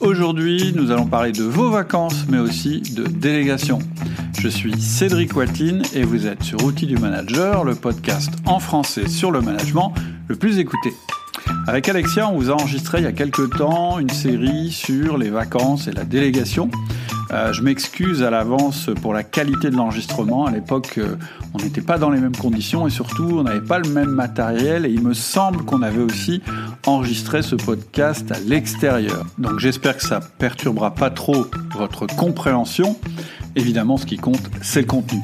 Aujourd'hui, nous allons parler de vos vacances, mais aussi de délégation. Je suis Cédric Watine et vous êtes sur Outils du Manager, le podcast en français sur le management le plus écouté. Avec Alexia, on vous a enregistré il y a quelques temps une série sur les vacances et la délégation. Euh, je m'excuse à l'avance pour la qualité de l'enregistrement. À l'époque, euh, on n'était pas dans les mêmes conditions et surtout, on n'avait pas le même matériel. Et il me semble qu'on avait aussi enregistré ce podcast à l'extérieur. Donc j'espère que ça perturbera pas trop votre compréhension. Évidemment, ce qui compte, c'est le contenu.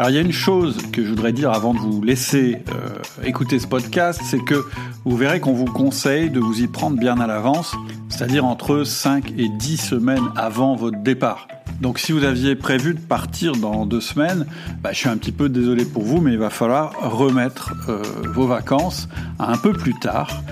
Alors il y a une chose que je voudrais dire avant de vous laisser euh, écouter ce podcast, c'est que vous verrez qu'on vous conseille de vous y prendre bien à l'avance, c'est-à-dire entre 5 et 10 semaines avant votre départ. Donc si vous aviez prévu de partir dans deux semaines, bah, je suis un petit peu désolé pour vous, mais il va falloir remettre euh, vos vacances un peu plus tard.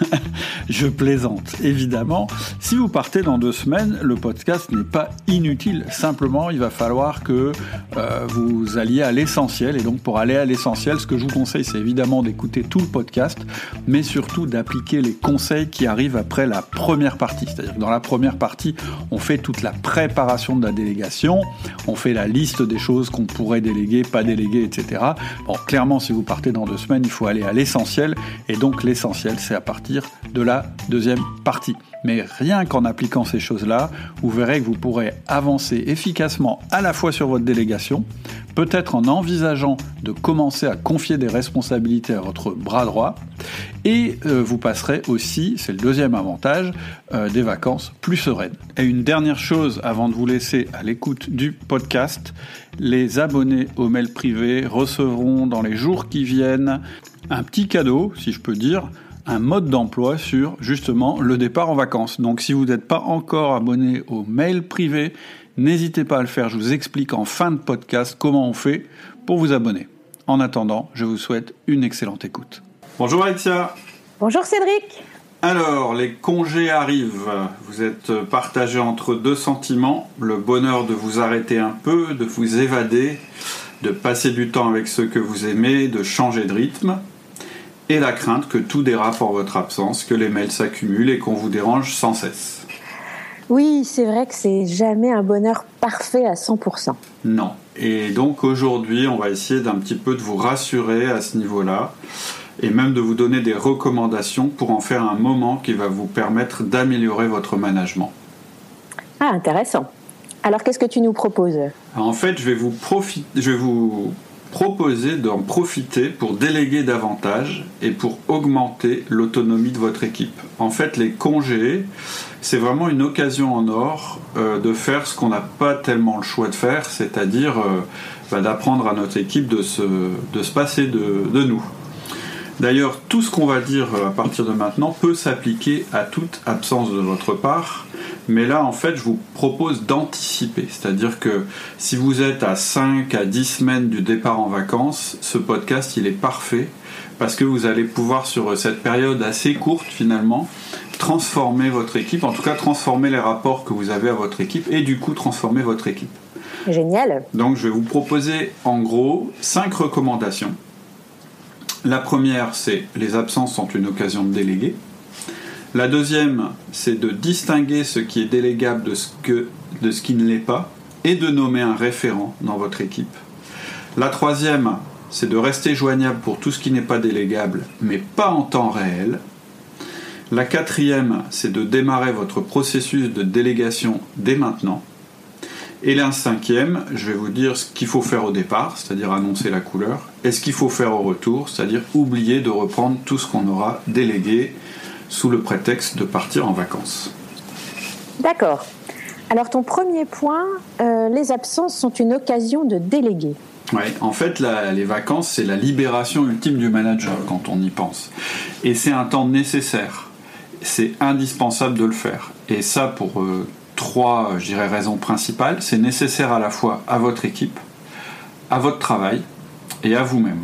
je plaisante, évidemment. Si vous partez dans deux semaines, le podcast n'est pas inutile. Simplement, il va falloir que euh, vous alliez à l'essentiel. Et donc pour aller à l'essentiel, ce que je vous conseille, c'est évidemment d'écouter tout le podcast, mais surtout d'appliquer les conseils qui arrivent après la première partie. C'est-à-dire que dans la première partie, on fait toute la préparation de la délégation, on fait la liste des choses qu'on pourrait déléguer, pas déléguer, etc. Bon, clairement, si vous partez dans deux semaines, il faut aller à l'essentiel, et donc l'essentiel, c'est à partir de la deuxième partie. Mais rien qu'en appliquant ces choses-là, vous verrez que vous pourrez avancer efficacement à la fois sur votre délégation, peut-être en envisageant de commencer à confier des responsabilités à votre bras droit, et euh, vous passerez aussi, c'est le deuxième avantage, euh, des vacances plus sereines. Et une dernière chose avant de vous laisser à l'écoute du podcast, les abonnés au mail privé recevront dans les jours qui viennent un petit cadeau, si je peux dire, un mode d'emploi sur justement le départ en vacances. Donc si vous n'êtes pas encore abonné au mail privé, n'hésitez pas à le faire. Je vous explique en fin de podcast comment on fait pour vous abonner. En attendant, je vous souhaite une excellente écoute. Bonjour Alexia. Bonjour Cédric. Alors, les congés arrivent. Vous êtes partagé entre deux sentiments. Le bonheur de vous arrêter un peu, de vous évader, de passer du temps avec ceux que vous aimez, de changer de rythme et la crainte que tout dérape en votre absence, que les mails s'accumulent et qu'on vous dérange sans cesse. Oui, c'est vrai que c'est jamais un bonheur parfait à 100%. Non. Et donc aujourd'hui, on va essayer d'un petit peu de vous rassurer à ce niveau-là et même de vous donner des recommandations pour en faire un moment qui va vous permettre d'améliorer votre management. Ah, intéressant. Alors qu'est-ce que tu nous proposes? En fait, je vais vous, je vais vous Proposez d'en profiter pour déléguer davantage et pour augmenter l'autonomie de votre équipe. En fait, les congés, c'est vraiment une occasion en or euh, de faire ce qu'on n'a pas tellement le choix de faire, c'est-à-dire euh, bah, d'apprendre à notre équipe de se, passer de, de nous. D'ailleurs, tout ce qu'on va dire euh, à partir de maintenant peut s'appliquer à toute absence de votre part mais là, en fait, je vous propose d'anticiper. C'est-à-dire que si vous êtes à 5 à 10 semaines du départ en vacances, ce podcast, il est parfait parce que vous allez pouvoir, sur cette période assez courte finalement, transformer votre équipe, en tout cas transformer les rapports que vous avez à votre équipe et du coup transformer votre équipe. Génial. Donc je vais vous proposer en gros 5 recommandations. La première, c'est les absences sont une occasion de déléguer. La deuxième, c'est de distinguer ce qui est délégable de ce, qui ne l'est pas et de nommer un référent dans votre équipe. La troisième, c'est de rester joignable pour tout ce qui n'est pas délégable, mais pas en temps réel. La quatrième, c'est de démarrer votre processus de délégation dès maintenant. Et la cinquième, je vais vous dire ce qu'il faut faire au départ, c'est-à-dire annoncer la couleur, et ce qu'il faut faire au retour, c'est-à-dire oublier de reprendre tout ce qu'on aura délégué sous le prétexte de partir en vacances. D'accord. Alors ton premier point, euh, les absences sont une occasion de déléguer. Oui, en fait, les vacances, c'est la libération ultime du manager quand on y pense. Et c'est un temps nécessaire. C'est indispensable de le faire. Et ça, pour euh, trois, je dirais, raisons principales. C'est nécessaire à la fois à votre équipe, à votre travail et à vous-même.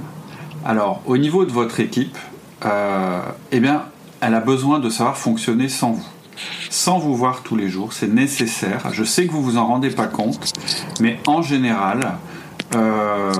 Alors, au niveau de votre équipe, euh, eh bien, elle a besoin de savoir fonctionner sans vous. Sans vous voir tous les jours, c'est nécessaire. Je sais que vous vous en rendez pas compte, mais en général, euh,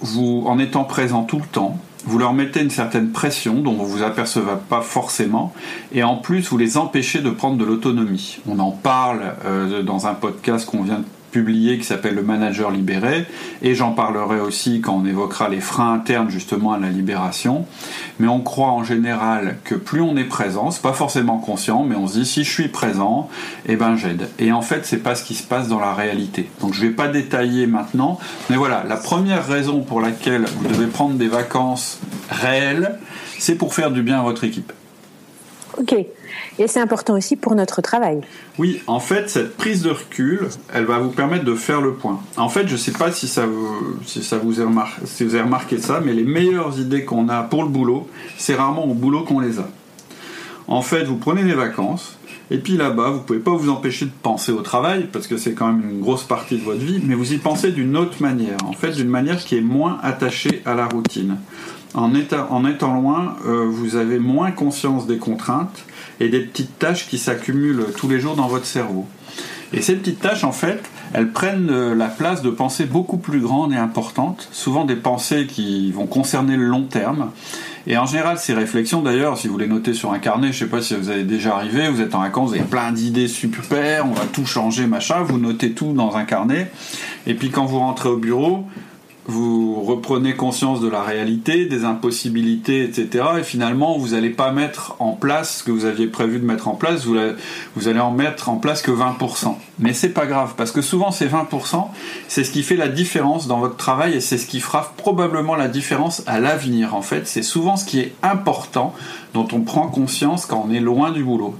vous, en étant présent tout le temps, vous leur mettez une certaine pression dont vous vous apercevez pas forcément, et en plus vous les empêchez de prendre de l'autonomie. On en parle euh, dans un podcast qu'on vient de publié qui s'appelle Le Manager libéré, et j'en parlerai aussi quand on évoquera les freins internes justement à la libération. Mais on croit en général que plus on est présent, c'est pas forcément conscient, mais on se dit si je suis présent, eh ben j'aide. Et en fait, c'est pas ce qui se passe dans la réalité. Donc je vais pas détailler maintenant, mais voilà, la première raison pour laquelle vous devez prendre des vacances réelles, c'est pour faire du bien à votre équipe. Ok. Et c'est important aussi pour notre travail. Oui, en fait, cette prise de recul, elle va vous permettre de faire le point. En fait, je ne sais pas si ça vous, si ça vous, remarqué, si vous avez remarqué ça, mais les meilleures idées qu'on a pour le boulot, c'est rarement au boulot qu'on les a. En fait, vous prenez des vacances, et puis là-bas, vous ne pouvez pas vous empêcher de penser au travail, parce que c'est quand même une grosse partie de votre vie, mais vous y pensez d'une autre manière, en fait, d'une manière qui est moins attachée à la routine. En, étant loin, euh, vous avez moins conscience des contraintes, et des petites tâches qui s'accumulent tous les jours dans votre cerveau. Et ces petites tâches, en fait, elles prennent euh, la place de pensées beaucoup plus grandes et importantes, souvent des pensées qui vont concerner le long terme. Et en général, ces réflexions, d'ailleurs, si vous les notez sur un carnet, je ne sais pas si vous avez déjà arrivé, vous êtes en vacances, vous avez plein d'idées super, on va tout changer, machin, vous notez tout dans un carnet. Et puis quand vous rentrez au bureau, vous reprenez conscience de la réalité, des impossibilités, etc. Et finalement, vous n'allez pas mettre en place ce que vous aviez prévu de mettre en place, vous, vous allez en mettre en place que 20%. Mais c'est pas grave, parce que souvent ces 20%, c'est ce qui fait la différence dans votre travail et c'est ce qui fera probablement la différence à l'avenir. En fait, c'est souvent ce qui est important dont on prend conscience quand on est loin du boulot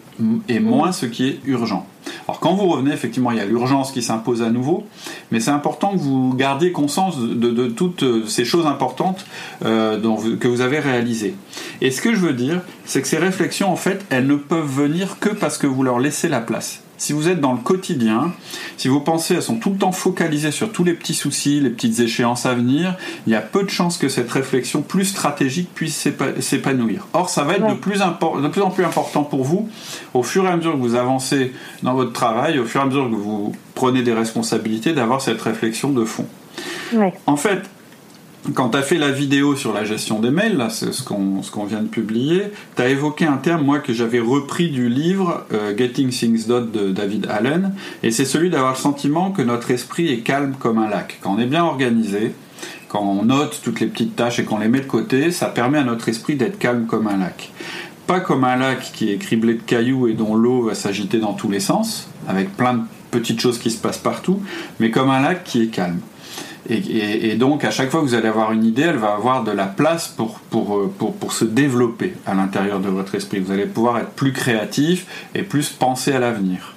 et moins ce qui est urgent. Alors quand vous revenez, effectivement, il y a l'urgence qui s'impose à nouveau, mais c'est important que vous gardiez conscience de, toutes ces choses importantes euh, que vous avez réalisées. Et ce que je veux dire, c'est que ces réflexions, en fait, elles ne peuvent venir que parce que vous leur laissez la place. Si vous êtes dans le quotidien, si vos pensées elles sont tout le temps focalisées sur tous les petits soucis, les petites échéances à venir, il y a peu de chances que cette réflexion plus stratégique puisse s'épanouir. Or, ça va être de, plus de plus en plus important pour vous au fur et à mesure que vous avancez dans votre travail, au fur et à mesure que vous prenez des responsabilités, d'avoir cette réflexion de fond. En fait, quand tu as fait la vidéo sur la gestion des mails, c'est ce qu'on ce qu'on vient de publier, tu as évoqué un terme, moi, que j'avais repris du livre euh, Getting Things Done de David Allen, et c'est celui d'avoir le sentiment que notre esprit est calme comme un lac. Quand on est bien organisé, quand on note toutes les petites tâches et qu'on les met de côté, ça permet à notre esprit d'être calme comme un lac. Pas comme un lac qui est criblé de cailloux et dont l'eau va s'agiter dans tous les sens, avec plein de petites choses qui se passent partout, mais comme un lac qui est calme. Et, donc, à chaque fois que vous allez avoir une idée, elle va avoir de la place pour, pour, euh, pour, pour se développer à l'intérieur de votre esprit. Vous allez pouvoir être plus créatif et plus penser à l'avenir.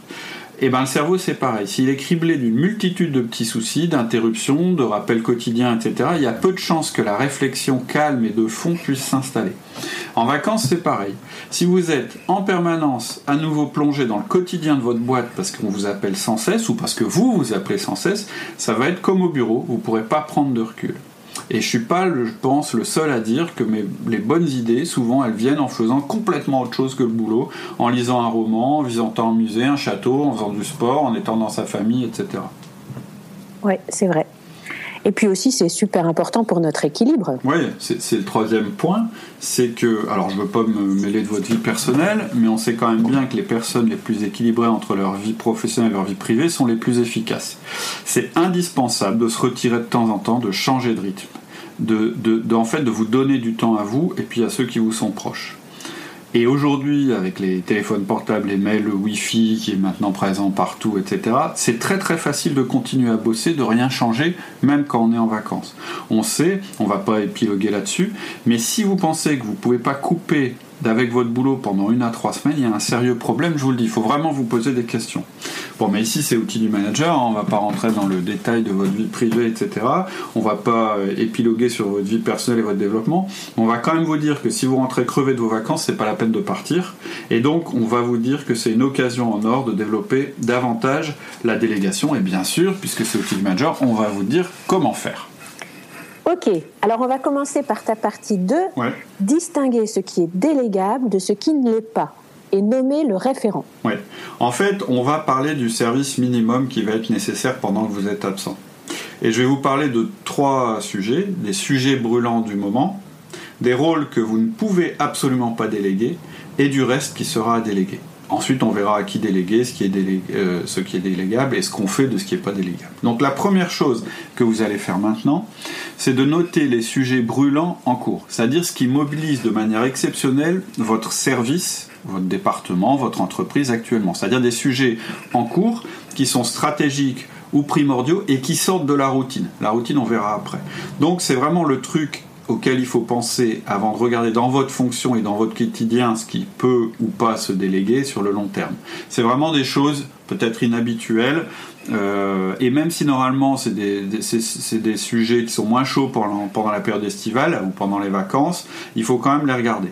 Et eh ben le cerveau c'est pareil. S'il est criblé d'une multitude de petits soucis, d'interruptions, de rappels quotidiens, etc., il y a peu de chances que la réflexion calme et de fond puisse s'installer. En vacances c'est pareil. Si vous êtes en permanence à nouveau plongé dans le quotidien de votre boîte parce qu'on vous appelle sans cesse ou parce que vous vous appelez sans cesse, ça va être comme au bureau, vous ne pourrez pas prendre de recul. Et je suis pas, je pense, le seul à dire que mes, les bonnes idées, souvent, elles viennent en faisant complètement autre chose que le boulot, en lisant un roman, en visitant un musée, un château, en faisant du sport, en étant dans sa famille, etc. Oui, c'est vrai. Et puis aussi, c'est super important pour notre équilibre. Oui, c'est le troisième point. C'est que, alors je ne veux pas me mêler de votre vie personnelle, mais on sait quand même bien que les personnes les plus équilibrées entre leur vie professionnelle et leur vie privée sont les plus efficaces. C'est indispensable de se retirer de temps en temps, de changer de rythme. De, de, en fait, de vous donner du temps à vous et puis à ceux qui vous sont proches. Et aujourd'hui, avec les téléphones portables, les mails, le Wi-Fi qui est maintenant présent partout, etc., c'est très très facile de continuer à bosser, de rien changer, même quand on est en vacances. On sait, on va pas épiloguer là-dessus, mais si vous pensez que vous pouvez pas couper d'avec votre boulot pendant une à trois semaines, il y a un sérieux problème, je vous le dis. Il faut vraiment vous poser des questions. Bon, mais ici, c'est outil du manager. Hein, on va pas rentrer dans le détail de votre vie privée, etc. On va pas euh, épiloguer sur votre vie personnelle et votre développement. On va quand même vous dire que si vous rentrez crevé de vos vacances, c'est pas la peine de partir. Et donc, on va vous dire que c'est une occasion en or de développer davantage la délégation. Et bien sûr, puisque c'est outil du manager, on va vous dire comment faire. Ok, alors on va commencer par ta partie 2, distinguer ce qui est délégable de ce qui ne l'est pas et nommer le référent. Oui, en fait, on va parler du service minimum qui va être nécessaire pendant que vous êtes absent. Et je vais vous parler de trois sujets, des sujets brûlants du moment, des rôles que vous ne pouvez absolument pas déléguer et du reste qui sera à déléguer. Ensuite, on verra à qui déléguer, ce qui est, euh, ce qui est délégable et ce qu'on fait de ce qui n'est pas délégable. Donc la première chose que vous allez faire maintenant, c'est de noter les sujets brûlants en cours, c'est-à-dire ce qui mobilise de manière exceptionnelle votre service, votre département, votre entreprise actuellement, c'est-à-dire des sujets en cours qui sont stratégiques ou primordiaux et qui sortent de la routine. La routine, on verra après. Donc c'est vraiment le truc auquel il faut penser avant de regarder dans votre fonction et dans votre quotidien ce qui peut ou pas se déléguer sur le long terme. C'est vraiment des choses peut-être inhabituelles. Euh, et même si normalement c'est des, des, sujets qui sont moins chauds pendant, pendant la période estivale ou pendant les vacances, il faut quand même les regarder.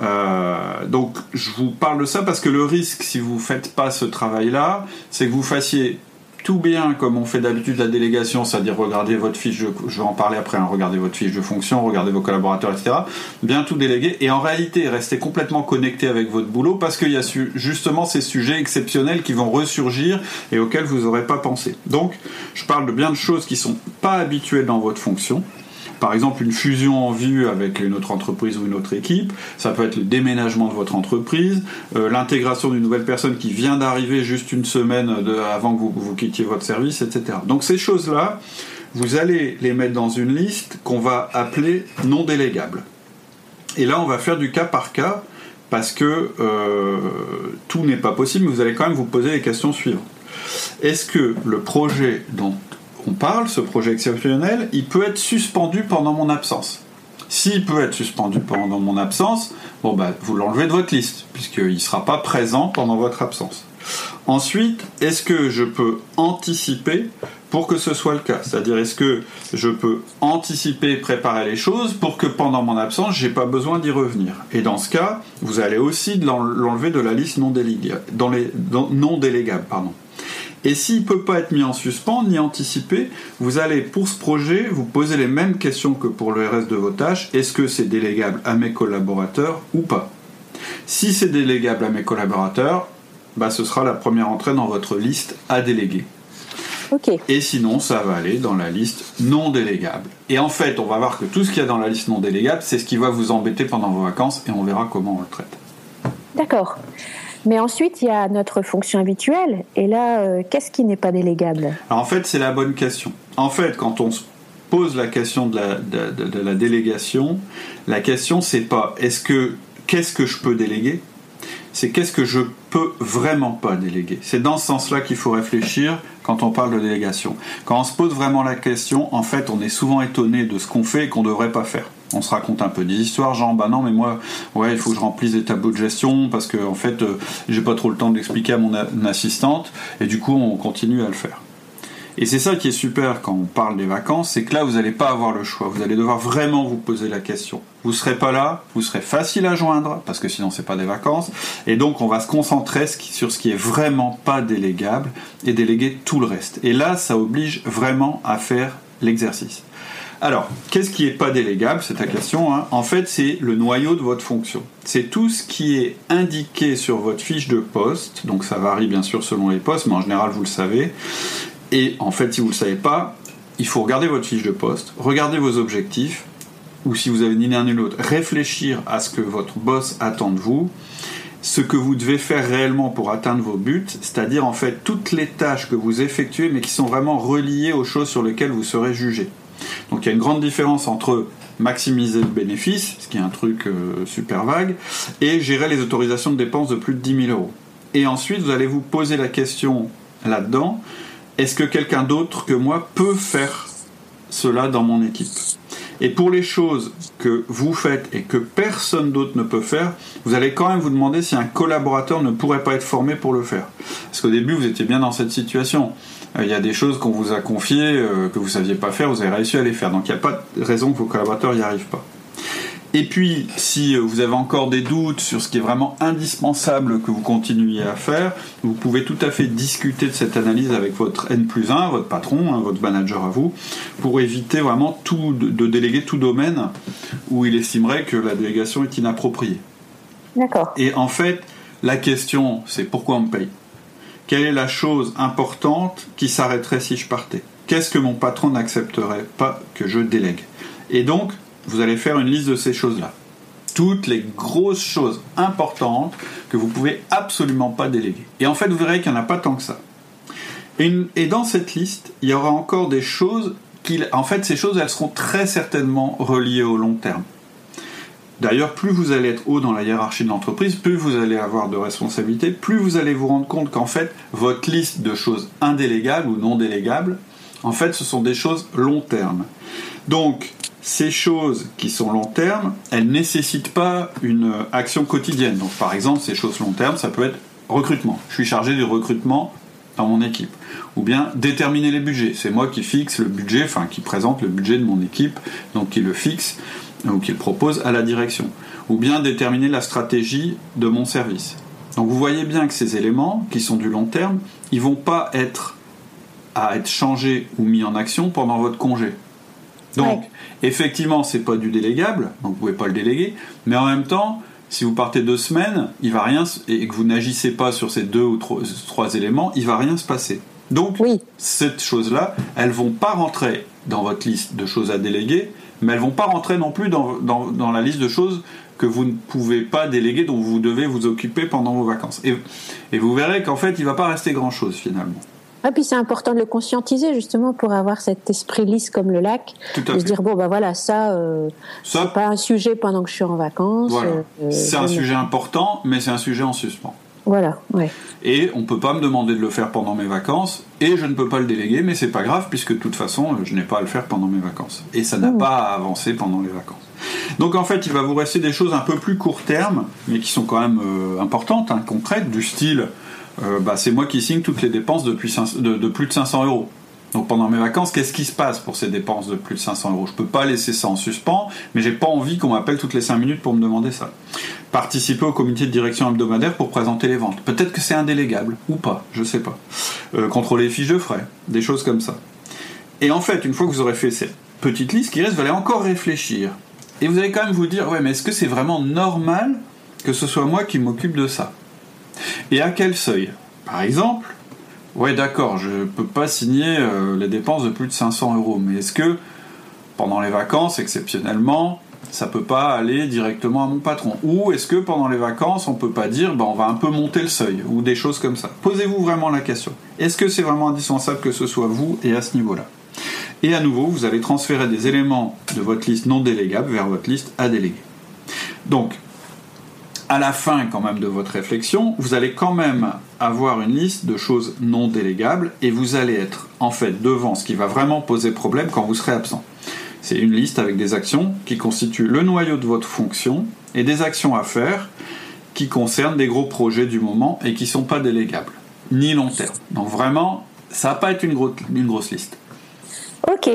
Euh, donc je vous parle de ça parce que le risque si vous ne faites pas ce travail-là, c'est que vous fassiez tout bien comme on fait d'habitude la délégation, c'est-à-dire regarder votre fiche, je vais en parler après, hein, regardez votre fiche de fonction, regardez vos collaborateurs, etc. Bien tout déléguer et en réalité rester complètement connecté avec votre boulot parce qu'il y a justement ces sujets exceptionnels qui vont ressurgir et auxquels vous n'aurez pas pensé. Donc, je parle de bien de choses qui sont pas habituelles dans votre fonction par exemple une fusion en vue avec une autre entreprise ou une autre équipe, ça peut être le déménagement de votre entreprise, euh, l'intégration d'une nouvelle personne qui vient d'arriver juste une semaine avant que vous, quittiez votre service, etc. Donc ces choses-là, vous allez les mettre dans une liste qu'on va appeler non délégable. Et là, on va faire du cas par cas parce que euh, tout n'est pas possible, mais vous allez quand même vous poser les questions suivantes. Est-ce que le projet dont parle, ce projet exceptionnel, il peut être suspendu pendant mon absence. S'il peut être suspendu pendant mon absence, bon bah, vous l'enlevez de votre liste, puisqu'il ne sera pas présent pendant votre absence. Ensuite, est-ce que je peux anticiper pour que ce soit le cas? C'est-à-dire, est-ce que je peux anticiper, préparer les choses pour que pendant mon absence, j'ai pas besoin d'y revenir? Et dans ce cas, vous allez aussi l'enlever de la liste non, les, non. Pardon. Et s'il ne peut pas être mis en suspens ni anticipé, vous allez pour ce projet vous poser les mêmes questions que pour le reste de vos tâches. Est-ce que c'est délégable à mes collaborateurs ou pas? Si c'est délégable à mes collaborateurs, bah, ce sera la première entrée dans votre liste à déléguer. Et sinon, ça va aller dans la liste non délégable. Et en fait, on va voir que tout ce qu'il y a dans la liste non délégable, c'est ce qui va vous embêter pendant vos vacances et on verra comment on le traite. D'accord. Mais ensuite, il y a notre fonction habituelle. Et là, euh, qu'est-ce qui n'est pas délégable? En fait, c'est la bonne question. En fait, quand on se pose la question de la, délégation, la question, c'est pas est-ce que qu'est-ce que je peux déléguer? C'est qu'est-ce que je peux vraiment pas déléguer? C'est dans ce sens-là qu'il faut réfléchir quand on parle de délégation. Quand on se pose vraiment la question, en fait, on est souvent étonné de ce qu'on fait et qu'on ne devrait pas faire on se raconte un peu des histoires, genre bah non mais moi ouais il faut que je remplisse des tableaux de gestion parce que en fait euh, j'ai pas trop le temps d'expliquer à mon assistante et du coup on continue à le faire. Et c'est ça qui est super quand on parle des vacances, c'est que là vous n'allez pas avoir le choix, vous allez devoir vraiment vous poser la question. Vous serez pas là, vous serez facile à joindre parce que sinon c'est pas des vacances et donc on va se concentrer sur ce qui est vraiment pas délégable et déléguer tout le reste. Et là ça oblige vraiment à faire l'exercice. Alors, qu'est-ce qui n'est pas délégable? C'est ta question. Hein. En fait, c'est le noyau de votre fonction. C'est tout ce qui est indiqué sur votre fiche de poste. Donc, ça varie bien sûr selon les postes, mais en général, vous le savez. Et en fait, si vous ne le savez pas, il faut regarder votre fiche de poste, regarder vos objectifs, ou si vous avez ni l'un ni l'autre, réfléchir à ce que votre boss attend de vous, ce que vous devez faire réellement pour atteindre vos buts, c'est-à-dire en fait toutes les tâches que vous effectuez mais qui sont vraiment reliées aux choses sur lesquelles vous serez jugé. Donc il y a une grande différence entre maximiser le bénéfice, ce qui est un truc euh, super vague, et gérer les autorisations de dépenses de plus de 10 000 euros. Et ensuite, vous allez vous poser la question là-dedans, est-ce que quelqu'un d'autre que moi peut faire cela dans mon équipe? Et pour les choses que vous faites et que personne d'autre ne peut faire, vous allez quand même vous demander si un collaborateur ne pourrait pas être formé pour le faire. Parce qu'au début, vous étiez bien dans cette situation. Euh, il y a des choses qu'on vous a confiées, euh, que vous ne saviez pas faire, vous avez réussi à les faire. Donc il n'y a pas de raison que vos collaborateurs n'y arrivent pas. Et puis, si euh, vous avez encore des doutes sur ce qui est vraiment indispensable que vous continuiez à faire, vous pouvez tout à fait discuter de cette analyse avec votre N plus 1, votre patron, hein, votre manager à vous, pour éviter vraiment tout, de déléguer tout domaine où il estimerait que la délégation est inappropriée. D'accord. Et en fait, la question, c'est pourquoi on me paye? Quelle est la chose importante qui s'arrêterait si je partais? Qu'est-ce que mon patron n'accepterait pas que je délègue? Et donc, vous allez faire une liste de ces choses-là. Toutes les grosses choses importantes que vous pouvez absolument pas déléguer. Et en fait, vous verrez qu'il n'y en a pas tant que ça. Et, dans cette liste, il y aura encore des choses qui, en fait, ces choses, elles seront très certainement reliées au long terme. D'ailleurs, plus vous allez être haut dans la hiérarchie de l'entreprise, plus vous allez avoir de responsabilités, plus vous allez vous rendre compte qu'en fait, votre liste de choses indélégables ou non délégables, en fait, ce sont des choses long terme. Donc, ces choses qui sont long terme, elles ne nécessitent pas une action quotidienne. Donc, par exemple, ces choses long terme, ça peut être recrutement. Je suis chargé du recrutement dans mon équipe. Ou bien déterminer les budgets. C'est moi qui fixe le budget, enfin qui présente le budget de mon équipe, donc qui le fixe ou qui le propose à la direction. Ou bien déterminer la stratégie de mon service. Donc vous voyez bien que ces éléments, qui sont du long terme, ils vont pas être à être changés ou mis en action pendant votre congé. Donc, effectivement, c'est pas du délégable, donc vous pouvez pas le déléguer, mais en même temps, si vous partez deux semaines, il va rien et que vous n'agissez pas sur ces deux ou trois, éléments, il va rien se passer. Donc, cette chose-là, elles vont pas rentrer dans votre liste de choses à déléguer, mais elles vont pas rentrer non plus dans, dans, la liste de choses que vous ne pouvez pas déléguer, dont vous devez vous occuper pendant vos vacances. Et, et vous verrez qu'en fait, il va pas rester grand-chose finalement. Et puis c'est important de le conscientiser justement pour avoir cet esprit lisse comme le lac, de se dire bon bah voilà ça, euh, c'est pas un sujet pendant que je suis en vacances. Euh, c'est un sujet important, mais c'est un sujet en suspens. Voilà, ouais. Et on peut pas me demander de le faire pendant mes vacances, et je ne peux pas le déléguer, mais c'est pas grave puisque de toute façon je n'ai pas à le faire pendant mes vacances, et ça n'a mmh. pas à avancer pendant les vacances. Donc en fait, il va vous rester des choses un peu plus court terme, mais qui sont quand même euh, importantes, hein, concrètes, du style euh, bah, c'est moi qui signe toutes les dépenses de, plus de 500 euros. Donc pendant mes vacances, qu'est-ce qui se passe pour ces dépenses de plus de 500 euros? Je peux pas laisser ça en suspens, mais j'ai pas envie qu'on m'appelle toutes les 5 minutes pour me demander ça. Participer au comité de direction hebdomadaire pour présenter les ventes. Peut-être que c'est indélégable, ou pas, je sais pas. Euh, contrôler les fiches de frais, des choses comme ça. Et en fait, une fois que vous aurez fait cette petite liste qui reste, vous allez encore réfléchir. Et vous allez quand même vous dire, ouais, mais est-ce que c'est vraiment normal que ce soit moi qui m'occupe de ça? Et à quel seuil? Par exemple, ouais d'accord, je ne peux pas signer euh, les dépenses de plus de 500 euros, mais est-ce que pendant les vacances, exceptionnellement, ça peut pas aller directement à mon patron? Ou est-ce que pendant les vacances, on peut pas dire, ben, on va un peu monter le seuil, ou des choses comme ça? Posez-vous vraiment la question. Est-ce que c'est vraiment indispensable que ce soit vous et à ce niveau-là? Et à nouveau, vous allez transférer des éléments de votre liste non délégable vers votre liste à déléguer. Donc, à la fin quand même de votre réflexion, vous allez quand même avoir une liste de choses non délégables et vous allez être en fait devant ce qui va vraiment poser problème quand vous serez absent. C'est une liste avec des actions qui constituent le noyau de votre fonction et des actions à faire qui concernent des gros projets du moment et qui ne sont pas délégables, ni long terme. Donc vraiment, ça va pas être une, une grosse liste. Ok.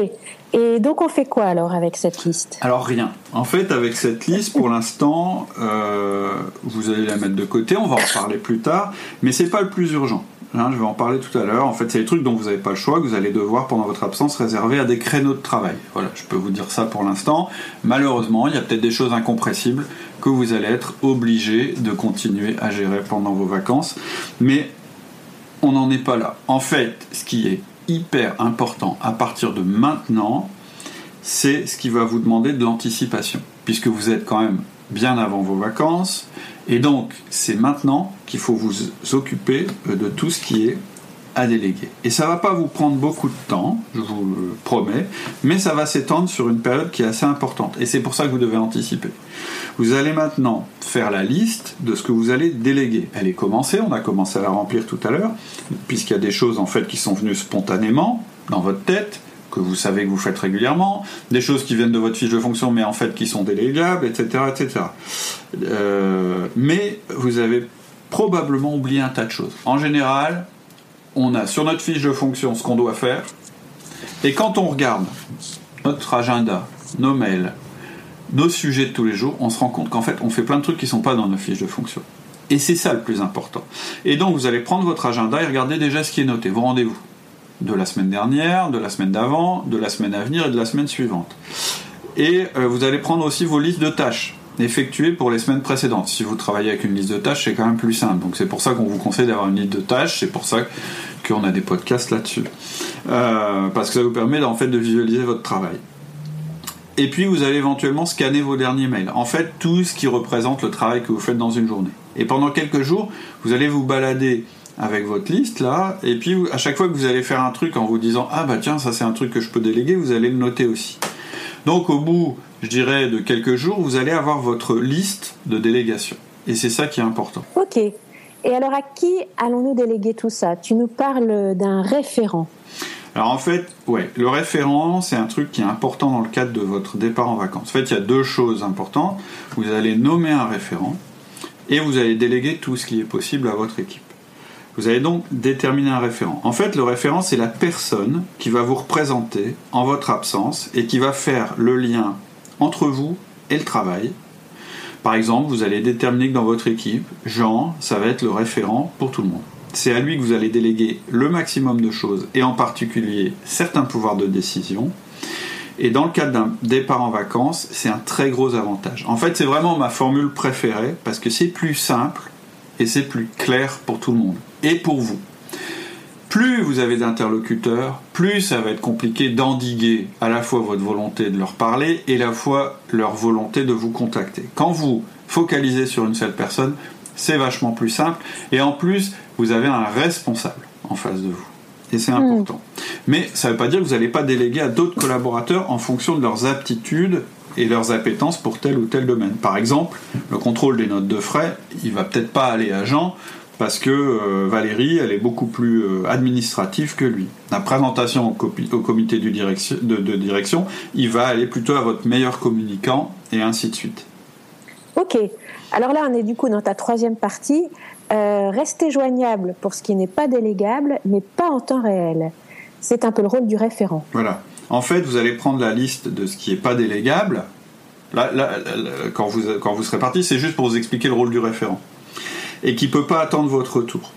Et donc on fait quoi alors avec cette liste? Alors rien. En fait, avec cette liste, pour l'instant, euh, vous allez la mettre de côté. On va en parler plus tard, mais c'est pas le plus urgent. Hein, je vais en parler tout à l'heure. En fait, c'est des trucs dont vous n'avez pas le choix, que vous allez devoir pendant votre absence réserver à des créneaux de travail. Voilà, je peux vous dire ça pour l'instant. Malheureusement, il y a peut-être des choses incompressibles que vous allez être obligé de continuer à gérer pendant vos vacances, mais on n'en est pas là. En fait, ce qui est hyper important à partir de maintenant, c'est ce qui va vous demander de l'anticipation, puisque vous êtes quand même bien avant vos vacances, et donc c'est maintenant qu'il faut vous occuper de tout ce qui est à déléguer. Et ça va pas vous prendre beaucoup de temps, je vous le promets, mais ça va s'étendre sur une période qui est assez importante. Et c'est pour ça que vous devez anticiper. Vous allez maintenant faire la liste de ce que vous allez déléguer. Elle est commencée, on a commencé à la remplir tout à l'heure, puisqu'il y a des choses en fait qui sont venues spontanément dans votre tête, que vous savez que vous faites régulièrement, des choses qui viennent de votre fiche de fonction mais en fait qui sont délégables, etc. etc. Euh, mais vous avez probablement oublié un tas de choses. En général, on a sur notre fiche de fonction ce qu'on doit faire, et quand on regarde notre agenda, nos mails, nos sujets de tous les jours, on se rend compte qu'en fait, on fait plein de trucs qui ne sont pas dans nos fiches de fonction. Et c'est ça le plus important. Et donc, vous allez prendre votre agenda et regarder déjà ce qui est noté, vos rendez-vous. De la semaine dernière, de la semaine d'avant, de la semaine à venir et de la semaine suivante. Et euh, vous allez prendre aussi vos listes de tâches effectuées pour les semaines précédentes. Si vous travaillez avec une liste de tâches, c'est quand même plus simple. Donc c'est pour ça qu'on vous conseille d'avoir une liste de tâches, c'est pour ça qu'on a des podcasts là-dessus. Euh, parce que ça vous permet en fait de visualiser votre travail. Et puis vous allez éventuellement scanner vos derniers mails. En fait, tout ce qui représente le travail que vous faites dans une journée. Et pendant quelques jours, vous allez vous balader avec votre liste là, et puis à chaque fois que vous allez faire un truc en vous disant ah bah tiens ça c'est un truc que je peux déléguer, vous allez le noter aussi. Donc au bout, je dirais de quelques jours, vous allez avoir votre liste de délégation. Et c'est ça qui est important. Ok. Et alors à qui allons-nous déléguer tout ça? Tu nous parles d'un référent. Alors en fait, ouais, le référent, c'est un truc qui est important dans le cadre de votre départ en vacances. En fait, il y a deux choses importantes. Vous allez nommer un référent et vous allez déléguer tout ce qui est possible à votre équipe. Vous allez donc déterminer un référent. En fait, le référent, c'est la personne qui va vous représenter en votre absence et qui va faire le lien entre vous et le travail. Par exemple, vous allez déterminer que dans votre équipe, Jean, ça va être le référent pour tout le monde. C'est à lui que vous allez déléguer le maximum de choses et en particulier certains pouvoirs de décision. Et dans le cadre d'un départ en vacances, c'est un très gros avantage. En fait, c'est vraiment ma formule préférée parce que c'est plus simple et c'est plus clair pour tout le monde et pour vous. Plus vous avez d'interlocuteurs, plus ça va être compliqué d'endiguer à la fois votre volonté de leur parler et à la fois leur volonté de vous contacter. Quand vous focalisez sur une seule personne, c'est vachement plus simple et en plus, vous avez un responsable en face de vous. Et c'est hmm. important. Mais ça ne veut pas dire que vous n'allez pas déléguer à d'autres collaborateurs en fonction de leurs aptitudes et leurs appétences pour tel ou tel domaine. Par exemple, le contrôle des notes de frais, il va peut-être pas aller à Jean parce que euh, Valérie, elle est beaucoup plus euh, administrative que lui. La présentation au, comité de, direction, il va aller plutôt à votre meilleur communicant et ainsi de suite. Ok. Alors là, on est du coup dans ta troisième partie. Euh, rester joignable pour ce qui n'est pas délégable, mais pas en temps réel. C'est un peu le rôle du référent. Voilà. En fait, vous allez prendre la liste de ce qui n'est pas délégable. Là, quand, vous, quand vous serez parti, c'est juste pour vous expliquer le rôle du référent. Et qui ne peut pas attendre votre retour.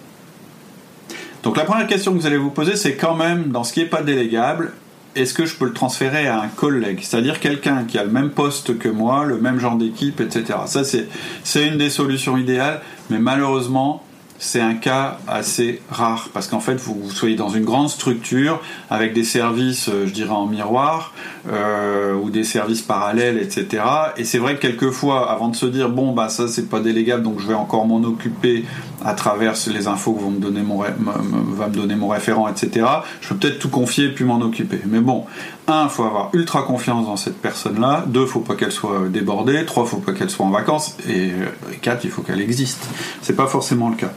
Donc la première question que vous allez vous poser, c'est quand même, dans ce qui n'est pas délégable, est-ce que je peux le transférer à un collègue? C'est-à-dire quelqu'un qui a le même poste que moi, le même genre d'équipe, etc. Ça, c'est une des solutions idéales, mais malheureusement, c'est un cas assez rare parce qu'en fait vous, soyez dans une grande structure avec des services, euh, je dirais en miroir euh, ou des services parallèles, etc. Et c'est vrai que quelquefois, avant de se dire bon bah ça c'est pas délégable donc je vais encore m'en occuper à travers les infos que vont me donner mon va me donner mon référent, etc. Je peux peut-être tout confier puis m'en occuper. Mais bon, un, faut avoir ultra confiance dans cette personne-là. Deux, faut pas qu'elle soit débordée. Trois, faut pas qu'elle soit en vacances. Et euh, quatre, il faut qu'elle existe. C'est pas forcément le cas.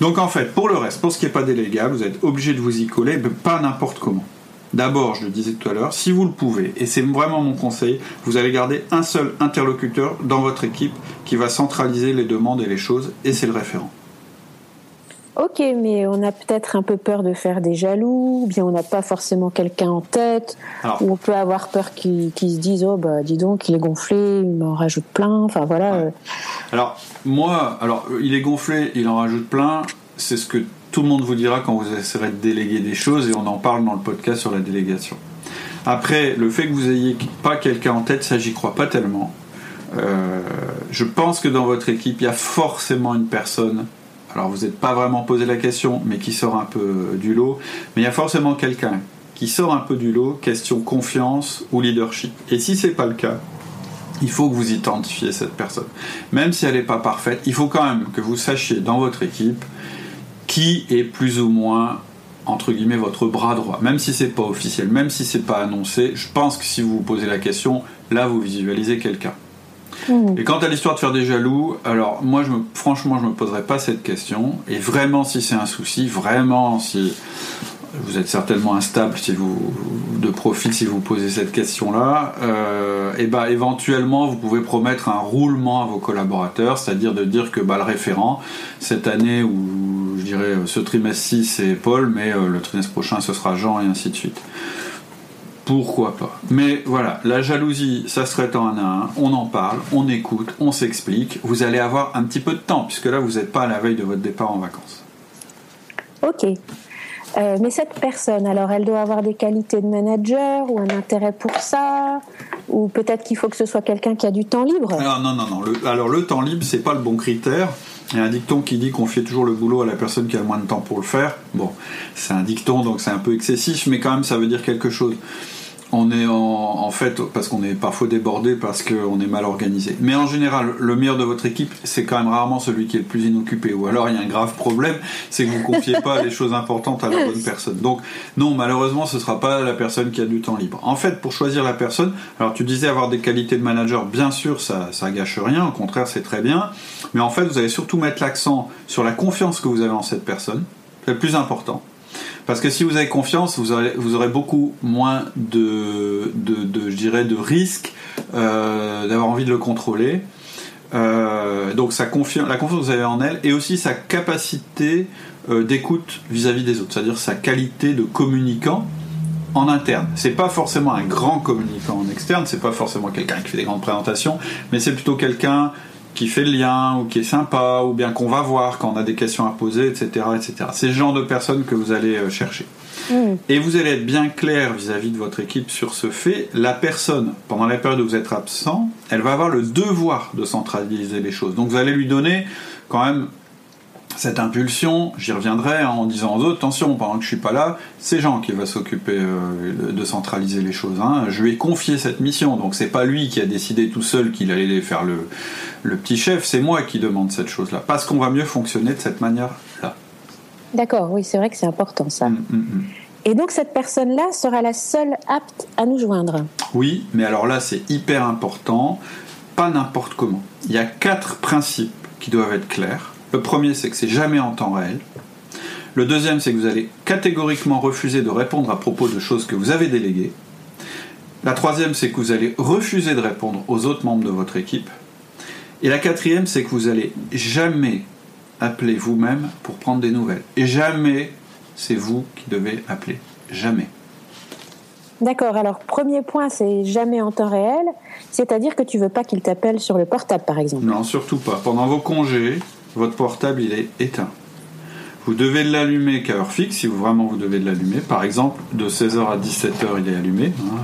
Donc en fait, pour le reste, pour ce qui n'est pas délégable, vous êtes obligé de vous y coller, mais pas n'importe comment. D'abord, je le disais tout à l'heure, si vous le pouvez, et c'est vraiment mon conseil, vous allez garder un seul interlocuteur dans votre équipe qui va centraliser les demandes et les choses, et c'est le référent. Ok, mais on a peut-être un peu peur de faire des jaloux, ou bien on n'a pas forcément quelqu'un en tête, ou on peut avoir peur qu'ils se disent oh bah dis donc il est gonflé, il m'en rajoute plein, enfin voilà. Euh. Alors moi, alors il est gonflé, il en rajoute plein, c'est ce que tout le monde vous dira quand vous essaierez de déléguer des choses et on en parle dans le podcast sur la délégation. Après, le fait que vous ayez pas quelqu'un en tête, ça j'y crois pas tellement. Euh, je pense que dans votre équipe, il y a forcément une personne alors vous n'êtes pas vraiment posé la question, mais qui sort un peu du lot. Mais il y a forcément quelqu'un qui sort un peu du lot, question confiance ou leadership. Et si c'est pas le cas, il faut que vous identifiez cette personne. Même si elle n'est pas parfaite, il faut quand même que vous sachiez dans votre équipe qui est plus ou moins entre guillemets votre bras droit, même si c'est pas officiel, même si c'est pas annoncé, je pense que si vous vous posez la question, là vous visualisez quelqu'un. Mmh. Et quant à l'histoire de faire des jaloux, alors moi, je me, franchement, je me poserai pas cette question. Et vraiment, si c'est un souci, vraiment, si vous êtes certainement instable si vous de profil si vous posez cette question-là, euh, et bah éventuellement vous pouvez promettre un roulement à vos collaborateurs, c'est-à-dire de dire que bah, le référent cette année ou je dirais ce trimestre-ci c'est Paul, mais euh, le trimestre prochain ce sera Jean et ainsi de suite pourquoi pas. Mais voilà, la jalousie, ça se traite en un à un, on en parle, on écoute, on s'explique. Vous allez avoir un petit peu de temps, puisque là, vous n'êtes pas à la veille de votre départ en vacances. Ok. Euh, mais cette personne, alors, elle doit avoir des qualités de manager ou un intérêt pour ça Ou peut-être qu'il faut que ce soit quelqu'un qui a du temps libre? Alors, Non, non, non. alors, le temps libre, c'est pas le bon critère. Il y a un dicton qui dit qu'on fait toujours le boulot à la personne qui a le moins de temps pour le faire. Bon, c'est un dicton, donc c'est un peu excessif, mais quand même, ça veut dire quelque chose. On est en, fait parce qu'on est parfois débordé parce qu'on est mal organisé. Mais en général, le meilleur de votre équipe, c'est quand même rarement celui qui est le plus inoccupé. Ou alors il y a un grave problème, c'est que vous ne confiez pas les choses importantes à la bonne personne. Donc non, malheureusement, ce ne sera pas la personne qui a du temps libre. En fait, pour choisir la personne, alors tu disais avoir des qualités de manager, bien sûr, ça, ça gâche rien. Au contraire, c'est très bien. Mais en fait, vous allez surtout mettre l'accent sur la confiance que vous avez en cette personne. C'est le plus important. Parce que si vous avez confiance, vous aurez, beaucoup moins de, de, je dirais, de risques euh, d'avoir envie de le contrôler. Euh, donc la confiance que vous avez en elle et aussi sa capacité euh, d'écoute vis-à-vis des autres, c'est-à-dire sa qualité de communicant en interne. C'est pas forcément un grand communicant en externe, c'est pas forcément quelqu'un qui fait des grandes présentations, mais c'est plutôt quelqu'un qui fait le lien ou qui est sympa ou bien qu'on va voir quand on a des questions à poser, etc. etc. C'est le genre de personnes que vous allez euh, chercher. Mm. Et vous allez être bien clair vis-à-vis de votre équipe sur ce fait. La personne, pendant la période où vous êtes absent, elle va avoir le devoir de centraliser les choses. Donc vous allez lui donner quand même cette impulsion, j'y reviendrai en disant aux autres, attention, pendant que je suis pas là, c'est Jean qui va s'occuper euh, de centraliser les choses. Hein. Je lui ai confié cette mission, donc c'est pas lui qui a décidé tout seul qu'il allait faire le, le petit chef, c'est moi qui demande cette chose-là, parce qu'on va mieux fonctionner de cette manière-là. D'accord, oui, c'est vrai que c'est important ça. Mm, mm, mm. Et donc cette personne-là sera la seule apte à nous joindre. Oui, mais alors là c'est hyper important, pas n'importe comment. Il y a quatre principes qui doivent être clairs. Le premier, c'est que c'est jamais en temps réel. Le deuxième, c'est que vous allez catégoriquement refuser de répondre à propos de choses que vous avez déléguées. La troisième, c'est que vous allez refuser de répondre aux autres membres de votre équipe. Et la quatrième, c'est que vous allez jamais appeler vous-même pour prendre des nouvelles. Et jamais, c'est vous qui devez appeler. Jamais. D'accord. Alors, premier point, c'est jamais en temps réel. C'est-à-dire que tu veux pas qu'il t'appelle sur le portable, par exemple. Non, surtout pas. Pendant vos congés, votre portable il est éteint. Vous devez l'allumer qu'à heure fixe, si vraiment vous devez l'allumer. Par exemple, de 16h à 17h, il est allumé. Hein,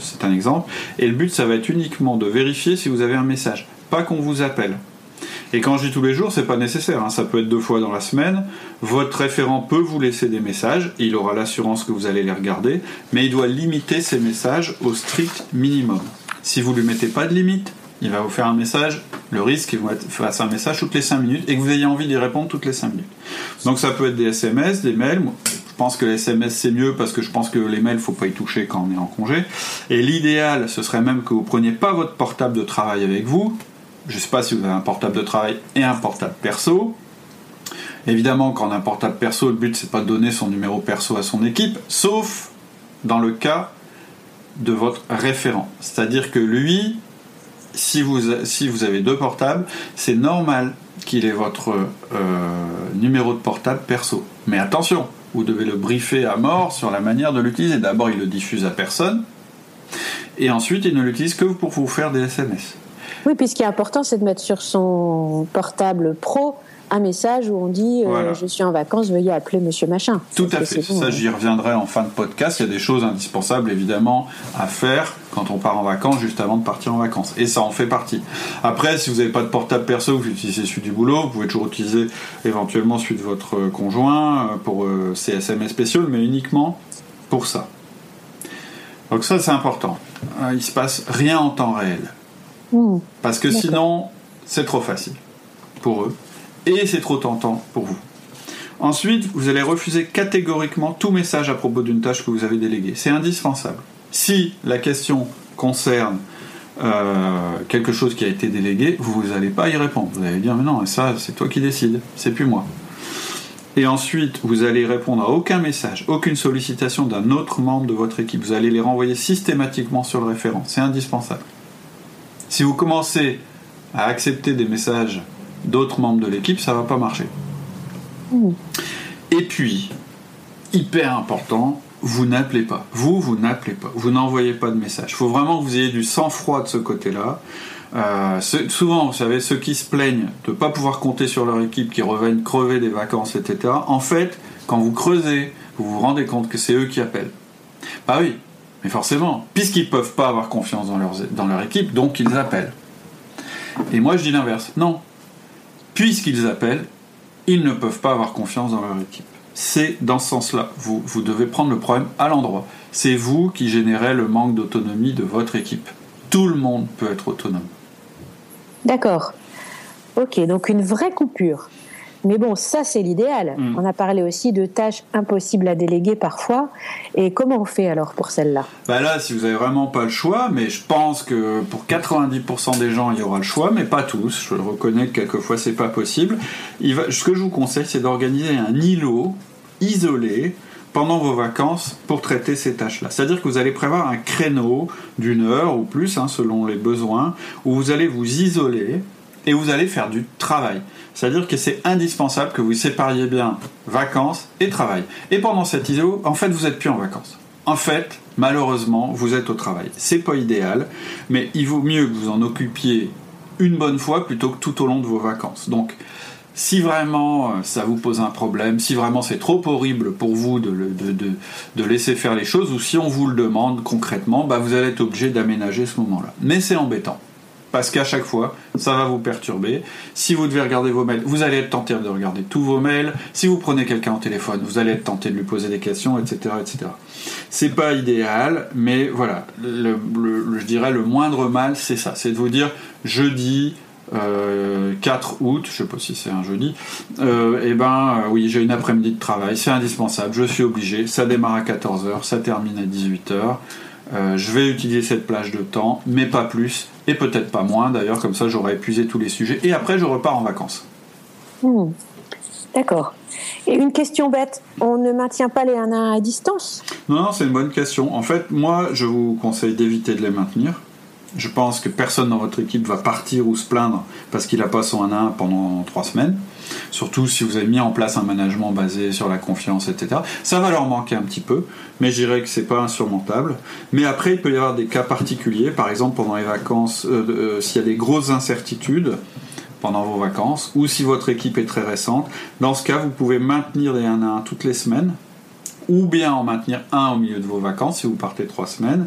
c'est un exemple. Et le but, ça va être uniquement de vérifier si vous avez un message, pas qu'on vous appelle. Et quand je dis tous les jours, c'est pas nécessaire. Hein. ça peut être deux fois dans la semaine. Votre référent peut vous laisser des messages. il aura l'assurance que vous allez les regarder. Mais il doit limiter ces messages au strict minimum. Si vous ne lui mettez pas de limite, il va vous faire un message. Le risque, il vous fasse un message toutes les 5 minutes et que vous ayez envie d'y répondre toutes les 5 minutes. Donc ça peut être des SMS, des mails. Je pense que les SMS c'est mieux parce que je pense que les mails, faut pas y toucher quand on est en congé. Et l'idéal, ce serait même que vous preniez pas votre portable de travail avec vous. Je sais pas si vous avez un portable de travail et un portable perso. Évidemment, quand on a un portable perso, le but c'est pas de donner son numéro perso à son équipe, sauf dans le cas de votre référent. C'est-à-dire que lui, si vous, si vous avez deux portables, c'est normal qu'il ait votre euh, numéro de portable perso. Mais attention, vous devez le briefer à mort sur la manière de l'utiliser. D'abord, il le diffuse à personne, et ensuite, il ne l'utilise que pour vous faire des SMS. Oui, puis ce qui est important, c'est de mettre sur son portable pro un message où on dit euh, je suis en vacances, veuillez appeler Monsieur Machin. Tout à fait. ça, j'y reviendrai en fin de podcast. Il y a des choses indispensables évidemment à faire quand on part en vacances, juste avant de partir en vacances. Et ça en fait partie. Après, si vous n'avez pas de portable perso, vous utilisez celui du boulot, vous pouvez toujours utiliser éventuellement celui de votre euh, conjoint euh, pour ces SMS spéciaux, mais uniquement pour ça. Donc ça, c'est important. Il se passe rien en temps réel. Mmh. Parce que sinon, c'est trop facile pour eux et c'est trop tentant pour vous. Ensuite, vous allez refuser catégoriquement tout message à propos d'une tâche que vous avez déléguée. C'est indispensable. Si la question concerne euh, quelque chose qui a été délégué, vous n'allez pas y répondre. Vous allez dire, mais non, ça, c'est toi qui décides, c'est plus moi. Et ensuite, vous allez répondre à aucun message, aucune sollicitation d'un autre membre de votre équipe. Vous allez les renvoyer systématiquement sur le référent. C'est indispensable. Si vous commencez à accepter des messages d'autres membres de l'équipe, ça va pas marcher. Mmh. Et puis, hyper important, vous n'appelez pas. Vous, vous n'appelez pas. Vous n'envoyez pas de message. Il faut vraiment que vous ayez du sang-froid de ce côté-là. Euh, souvent, vous savez, ceux qui se plaignent de ne pas pouvoir compter sur leur équipe, qui reviennent crever des vacances, etc., en fait, quand vous creusez, vous vous rendez compte que c'est eux qui appellent. Bah oui, mais forcément, puisqu'ils ne peuvent pas avoir confiance dans, dans leur équipe, donc ils appellent. Et moi, je dis l'inverse. Non, puisqu'ils appellent, ils ne peuvent pas avoir confiance dans leur équipe. c'est dans ce sens-là. Vous, devez prendre le problème à l'endroit. C'est vous qui générez le manque d'autonomie de votre équipe. Tout le monde peut être autonome. D'accord. Ok, donc une vraie coupure. Mais bon, ça c'est l'idéal. Mm. On a parlé aussi de tâches impossibles à déléguer parfois. Et comment on fait alors pour celle-là? Bah Là, si vous n'avez vraiment pas le choix, mais je pense que pour 90% des gens, il y aura le choix, mais pas tous. Je le reconnais que quelquefois c'est pas possible. ce que je vous conseille, c'est d'organiser un îlot isolé pendant vos vacances pour traiter ces tâches-là. C'est-à-dire que vous allez prévoir un créneau d'une heure ou plus, hein, selon les besoins, où vous allez vous isoler et vous allez faire du travail. C'est-à-dire que c'est indispensable que vous sépariez bien vacances et travail. Et pendant cette ISO, en fait, vous n'êtes plus en vacances. En fait, malheureusement, vous êtes au travail. C'est pas idéal, mais il vaut mieux que vous en occupiez une bonne fois plutôt que tout au long de vos vacances. Donc, si vraiment euh, ça vous pose un problème, si vraiment c'est trop horrible pour vous de, de, laisser faire les choses, ou si on vous le demande concrètement, bah vous allez être obligé d'aménager ce moment-là. Mais c'est embêtant parce qu'à chaque fois, ça va vous perturber. Si vous devez regarder vos mails, vous allez être tenté de regarder tous vos mails. Si vous prenez quelqu'un au téléphone, vous allez être tenté de lui poser des questions, etc., etc. C'est pas idéal, mais voilà, je dirais le moindre mal, c'est ça, c'est de vous dire jeudi. 4 euh, août, je sais pas si c'est un jeudi, euh, et eh ben euh, oui, j'ai une après-midi de travail, c'est indispensable, je suis obligé, ça démarre à 14h, ça termine à 18h, euh, je vais utiliser cette plage de temps, mais pas plus, et peut-être pas moins d'ailleurs, comme ça j'aurai épuisé tous les sujets, et après je repars en vacances. Hmm. D'accord. Et une question bête, on ne maintient pas les 1 à 1 à distance? Non, non, c'est une bonne question. En fait, moi, je vous conseille d'éviter de les maintenir. Je pense que personne dans votre équipe va partir ou se plaindre parce qu'il n'a pas son 1 à 1 pendant 3 semaines. Surtout si vous avez mis en place un management basé sur la confiance, etc. Ça va leur manquer un petit peu, mais je dirais que c'est pas insurmontable. Mais après, il peut y avoir des cas particuliers, par exemple pendant les vacances, euh, euh, s'il y a des grosses incertitudes pendant vos vacances, ou si votre équipe est très récente. Dans ce cas, vous pouvez maintenir des 1 à 1 toutes les semaines, ou bien en maintenir un au milieu de vos vacances si vous partez trois semaines.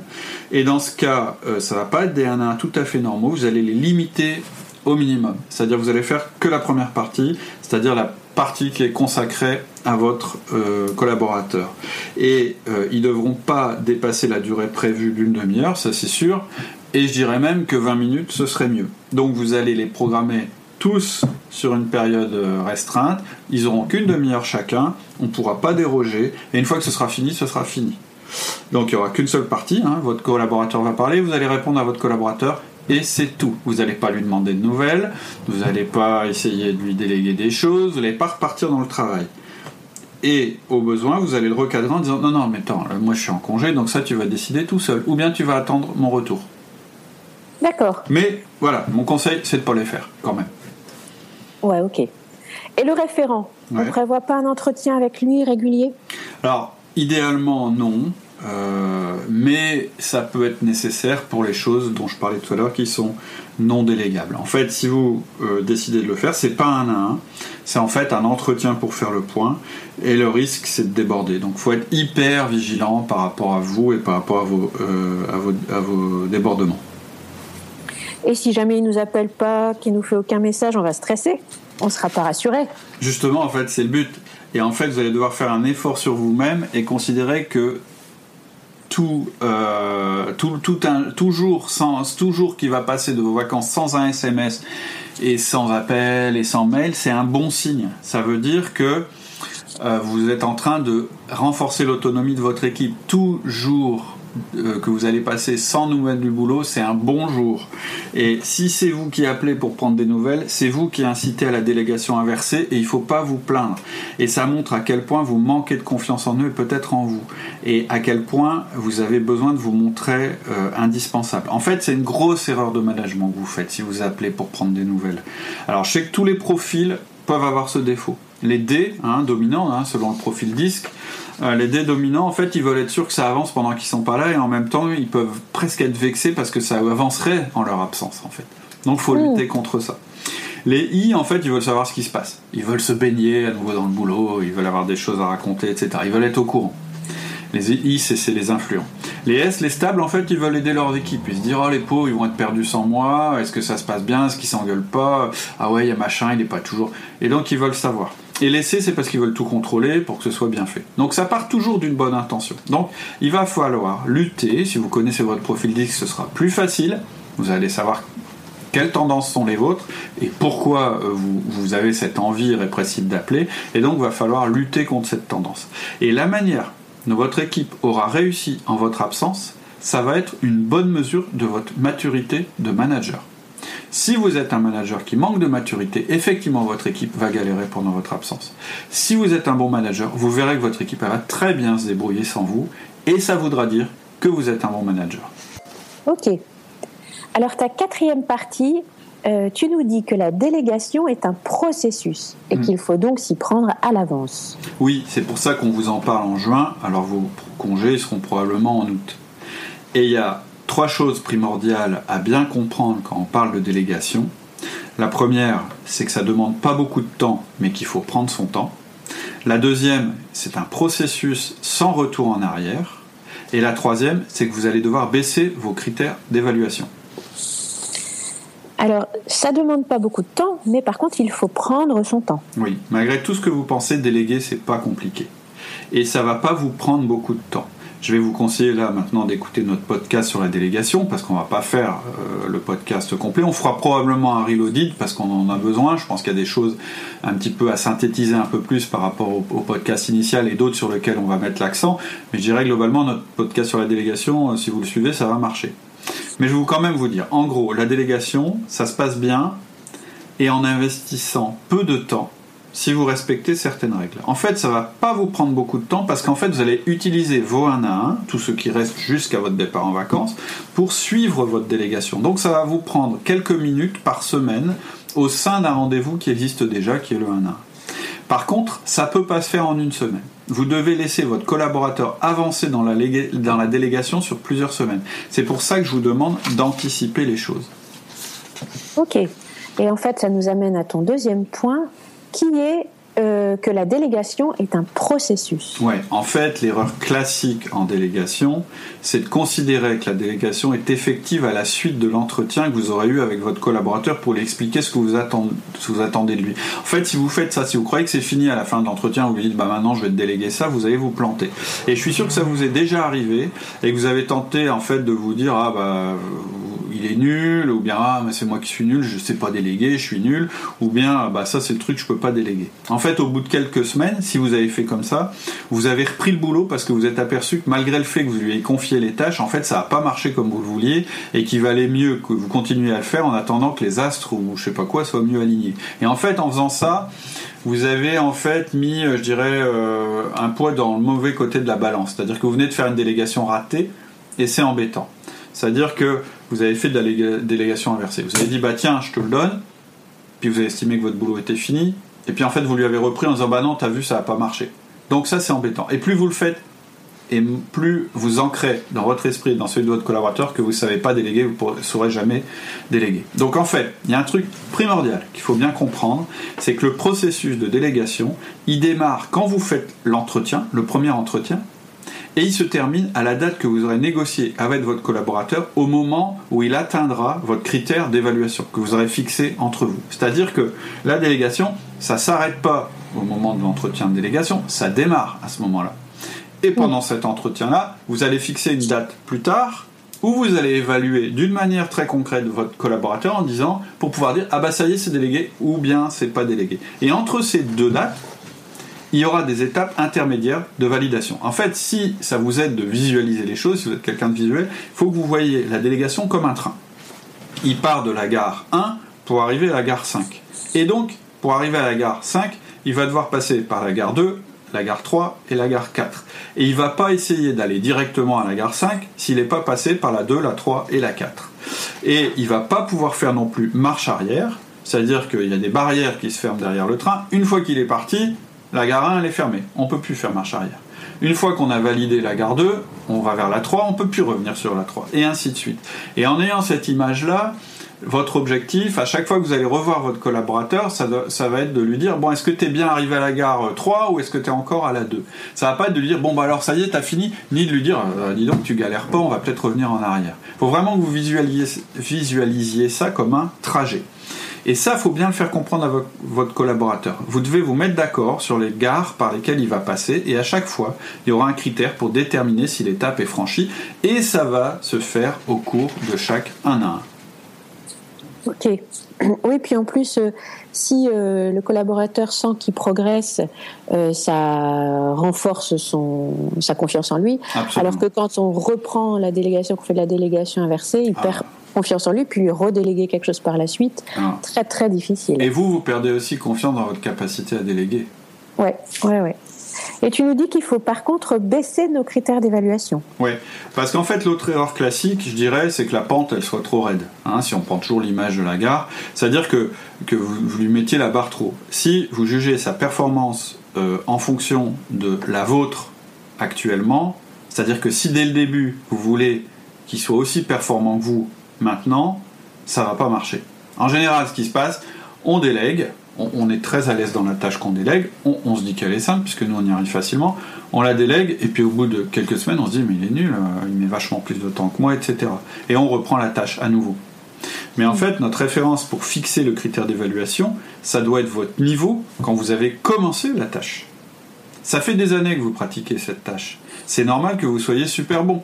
Et dans ce cas, euh, ça va pas être des 1 à 1 tout à fait normaux, vous allez les limiter au minimum. C'est-à-dire vous allez faire que la première partie, c'est-à-dire la partie qui est consacrée à votre euh, collaborateur. Et euh, ils ne devront pas dépasser la durée prévue d'une demi-heure, ça c'est sûr. Et je dirais même que 20 minutes, ce serait mieux. Donc vous allez les programmer tous sur une période euh, restreinte. Ils auront qu'une demi-heure chacun. On ne pourra pas déroger. Et une fois que ce sera fini, ce sera fini. Donc il n'y aura qu'une seule partie. Hein. Votre collaborateur va parler. Vous allez répondre à votre collaborateur et c'est tout. Vous n'allez pas lui demander de nouvelles, vous n'allez pas essayer de lui déléguer des choses, vous n'allez pas repartir dans le travail. Et au besoin, vous allez le recadrer en disant non, non, mais attends, moi je suis en congé, donc ça tu vas décider tout seul, ou bien tu vas attendre mon retour. D'accord. Mais voilà, mon conseil, c'est de ne pas les faire quand même. Ouais, ok. Et le référent, on ne prévoit pas un entretien avec lui régulier? Alors, idéalement, non. Euh, mais ça peut être nécessaire pour les choses dont je parlais tout à l'heure qui sont non délégables. En fait, si vous euh, décidez de le faire, c'est pas un à un, c'est en fait un entretien pour faire le point, et le risque c'est de déborder. Donc, il faut être hyper vigilant par rapport à vous et par rapport à vos, euh, à vos, à vos débordements. Et si jamais il nous appelle pas, qu'il nous fait aucun message, on va stresser. On sera pas rassuré. Justement, en fait, c'est le but. Et en fait, vous allez devoir faire un effort sur vous-même et considérer que tout, euh, un, toujours, sans, toujours qui va passer de vos vacances sans un SMS et sans appel et sans mail, c'est un bon signe. Ça veut dire que euh, vous êtes en train de renforcer l'autonomie de votre équipe. Toujours que vous allez passer sans nouvelles du boulot, c'est un bon jour. Et si c'est vous qui appelez pour prendre des nouvelles, c'est vous qui incitez à la délégation inversée et il ne faut pas vous plaindre. Et ça montre à quel point vous manquez de confiance en eux et peut-être en vous. Et à quel point vous avez besoin de vous montrer euh, indispensable. En fait, c'est une grosse erreur de management que vous faites si vous appelez pour prendre des nouvelles. Alors, je sais que tous les profils peuvent avoir ce défaut. Les D, hein, dominants, hein, selon le profil disque, euh, les dés dominants, en fait, ils veulent être sûrs que ça avance pendant qu'ils sont pas là, et en même temps, ils peuvent presque être vexés parce que ça avancerait en leur absence, en fait. Donc, il faut lutter contre ça. Les I, en fait, ils veulent savoir ce qui se passe. Ils veulent se baigner à nouveau dans le boulot, ils veulent avoir des choses à raconter, etc. Ils veulent être au courant. Les I, c'est les influents. Les S, les stables, en fait, ils veulent aider leurs équipes. Ils se disent, oh, les pauvres, ils vont être perdus sans moi. Est-ce que ça se passe bien? Est-ce qu'ils s'engueulent pas? Ah ouais, il y a machin, il n'est pas toujours. Et donc, ils veulent savoir. Et laisser, c'est parce qu'ils veulent tout contrôler pour que ce soit bien fait. Donc ça part toujours d'une bonne intention. Donc il va falloir lutter. Si vous connaissez votre profil disque, ce sera plus facile. Vous allez savoir quelles tendances sont les vôtres et pourquoi euh, vous, avez cette envie répressive d'appeler. Et donc il va falloir lutter contre cette tendance. Et la manière dont votre équipe aura réussi en votre absence, ça va être une bonne mesure de votre maturité de manager. Si vous êtes un manager qui manque de maturité, effectivement votre équipe va galérer pendant votre absence. Si vous êtes un bon manager, vous verrez que votre équipe va très bien se débrouiller sans vous et ça voudra dire que vous êtes un bon manager. Ok. Alors ta quatrième partie, euh, tu nous dis que la délégation est un processus et hmm. qu'il faut donc s'y prendre à l'avance. Oui, c'est pour ça qu'on vous en parle en juin, alors vos congés seront probablement en août. Et il y a trois choses primordiales à bien comprendre quand on parle de délégation. La première, c'est que ça ne demande pas beaucoup de temps, mais qu'il faut prendre son temps. La deuxième, c'est un processus sans retour en arrière. Et la troisième, c'est que vous allez devoir baisser vos critères d'évaluation. Alors, ça demande pas beaucoup de temps, mais par contre, il faut prendre son temps. Oui, malgré tout ce que vous pensez, déléguer, c'est pas compliqué. Et ça va pas vous prendre beaucoup de temps. Je vais vous conseiller là maintenant d'écouter notre podcast sur la délégation parce qu'on va pas faire euh, le podcast complet. On fera probablement un reloaded parce qu'on en a besoin. Je pense qu'il y a des choses un petit peu à synthétiser un peu plus par rapport au, podcast initial et d'autres sur lesquels on va mettre l'accent. Mais je dirais globalement notre podcast sur la délégation, euh, si vous le suivez, ça va marcher. Mais je vais quand même vous dire, en gros, la délégation, ça se passe bien et en investissant peu de temps si vous respectez certaines règles. En fait, ça va pas vous prendre beaucoup de temps parce qu'en fait, vous allez utiliser vos 1 à 1, tout ce qui reste jusqu'à votre départ en vacances, pour suivre votre délégation. Donc ça va vous prendre quelques minutes par semaine au sein d'un rendez-vous qui existe déjà, qui est le 1 à 1. Par contre, ça peut pas se faire en une semaine. Vous devez laisser votre collaborateur avancer dans la, dans la délégation sur plusieurs semaines. C'est pour ça que je vous demande d'anticiper les choses. Ok. Et en fait, ça nous amène à ton deuxième point, qui est euh, que la délégation est un processus. Ouais, en fait, l'erreur classique en délégation, c'est de considérer que la délégation est effective à la suite de l'entretien que vous aurez eu avec votre collaborateur pour lui expliquer ce que vous attendez, vous attendez de lui. En fait, si vous faites ça, si vous croyez que c'est fini à la fin de l'entretien, vous dites bah maintenant je vais te déléguer ça, vous allez vous planter. Et je suis sûr que ça vous est déjà arrivé et que vous avez tenté en fait de vous dire ah bah il est nul, ou bien ah, c'est moi qui suis nul, je sais pas déléguer, je suis nul, ou bien bah ça c'est le truc, je peux pas déléguer. En fait, au bout de quelques semaines, si vous avez fait comme ça, vous avez repris le boulot parce que vous êtes aperçu que malgré le fait que vous lui ayez confié les tâches, en fait ça n'a pas marché comme vous le vouliez et qu'il valait mieux que vous continuiez à le faire en attendant que les astres ou je sais pas quoi soient mieux alignés. Et en fait, en faisant ça, vous avez en fait mis, euh, je dirais, euh, un poids dans le mauvais côté de la balance. C'est-à-dire que vous venez de faire une délégation ratée et c'est embêtant. C'est-à-dire que vous avez fait de la délégation inversée. Vous avez dit, bah tiens, je te le donne, puis vous avez estimé que votre boulot était fini, et puis en fait, vous lui avez repris en disant, bah non, t'as vu, ça n'a pas marché. Donc ça, c'est embêtant. Et plus vous le faites, et plus vous ancrez dans votre esprit, dans celui de votre collaborateur, que vous ne savez pas déléguer, vous ne saurez jamais déléguer. Donc en fait, il y a un truc primordial qu'il faut bien comprendre, c'est que le processus de délégation, il démarre quand vous faites l'entretien, le premier entretien, et il se termine à la date que vous aurez négocié avec votre collaborateur au moment où il atteindra votre critère d'évaluation que vous aurez fixé entre vous. C'est-à-dire que la délégation, ça s'arrête pas au moment de l'entretien de délégation, ça démarre à ce moment-là. Et pendant cet entretien-là, vous allez fixer une date plus tard où vous allez évaluer d'une manière très concrète votre collaborateur en disant, pour pouvoir dire, ah bah ça y est, c'est délégué, ou bien c'est pas délégué. Et entre ces deux dates, il y aura des étapes intermédiaires de validation. En fait, si ça vous aide de visualiser les choses, si vous êtes quelqu'un de visuel, il faut que vous voyez la délégation comme un train. Il part de la gare 1 pour arriver à la gare 5. Et donc, pour arriver à la gare 5, il va devoir passer par la gare 2, la gare 3 et la gare 4. Et il ne va pas essayer d'aller directement à la gare 5 s'il n'est pas passé par la 2, la 3 et la 4. Et il ne va pas pouvoir faire non plus marche arrière, c'est-à-dire qu'il y a des barrières qui se ferment derrière le train. Une fois qu'il est parti, la gare 1 elle est fermée, on ne peut plus faire marche arrière. Une fois qu'on a validé la gare 2, on va vers la 3, on ne peut plus revenir sur la 3, et ainsi de suite. Et en ayant cette image-là, votre objectif, à chaque fois que vous allez revoir votre collaborateur, ça, va être de lui dire bon, est-ce que tu es bien arrivé à la gare 3 ou est-ce que tu es encore à la 2 Ça va pas être de lui dire bon, bah alors ça y est, t'as fini, ni de lui dire euh, dis donc, tu galères pas, on va peut-être revenir en arrière. Il faut vraiment que vous visualisiez ça comme un trajet. Et ça, faut bien le faire comprendre à votre collaborateur. Vous devez vous mettre d'accord sur les gares par lesquelles il va passer, et à chaque fois, il y aura un critère pour déterminer si l'étape est franchie, et ça va se faire au cours de chaque un à un. Ok. Oui, puis en plus, euh, si euh, le collaborateur sent qu'il progresse, euh, ça renforce son, sa confiance en lui. Alors que quand on reprend la délégation, qu'on fait de la délégation inversée, il ah. perd confiance en lui, puis lui redéléguer quelque chose par la suite, ah. très très difficile. Et vous, vous perdez aussi confiance dans votre capacité à déléguer. Ouais, ouais, ouais. Et tu nous dis qu'il faut par contre baisser nos critères d'évaluation. Oui, parce qu'en fait, l'autre erreur classique, je dirais, c'est que la pente, elle soit trop raide. Hein, si on prend toujours l'image de la gare, c'est-à-dire que, que vous, lui mettiez la barre trop. Si vous jugez sa performance euh, en fonction de la vôtre actuellement, c'est-à-dire que si dès le début, vous voulez qu'il soit aussi performant que vous maintenant, ça va pas marcher. En général, ce qui se passe, on délègue, on, est très à l'aise dans la tâche qu'on délègue, on, se dit qu'elle est simple, puisque nous on y arrive facilement, on la délègue, et puis au bout de quelques semaines, on se dit mais il est nul, euh, il met vachement plus de temps que moi, etc. Et on reprend la tâche à nouveau. Mais en fait, notre référence pour fixer le critère d'évaluation, ça doit être votre niveau quand vous avez commencé la tâche. Ça fait des années que vous pratiquez cette tâche. C'est normal que vous soyez super bon.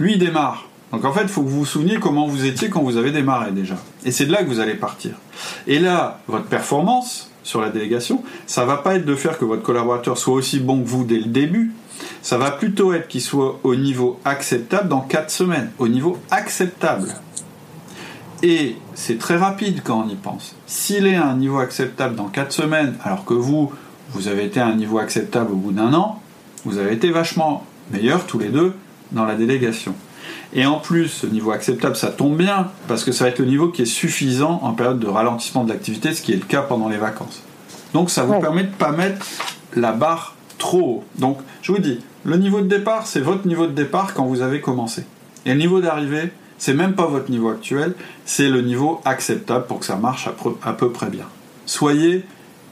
Lui, il démarre. Donc en fait, il faut que vous vous souveniez comment vous étiez quand vous avez démarré déjà. Et c'est de là que vous allez partir. Et là, votre performance sur la délégation, ça va pas être de faire que votre collaborateur soit aussi bon que vous dès le début. Ça va plutôt être qu'il soit au niveau acceptable dans 4 semaines. Au niveau acceptable. Et c'est très rapide quand on y pense. S'il est à un niveau acceptable dans 4 semaines, alors que vous, vous avez été à un niveau acceptable au bout d'un an, vous avez été vachement meilleurs tous les deux dans la délégation. Et en plus, ce niveau acceptable, ça tombe bien, parce que ça va être le niveau qui est suffisant en période de ralentissement de l'activité, ce qui est le cas pendant les vacances. Donc ça vous permet de ne pas mettre la barre trop haut. Donc je vous dis, le niveau de départ, c'est votre niveau de départ quand vous avez commencé. Et le niveau d'arrivée, c'est même pas votre niveau actuel, c'est le niveau acceptable pour que ça marche à peu près bien. Soyez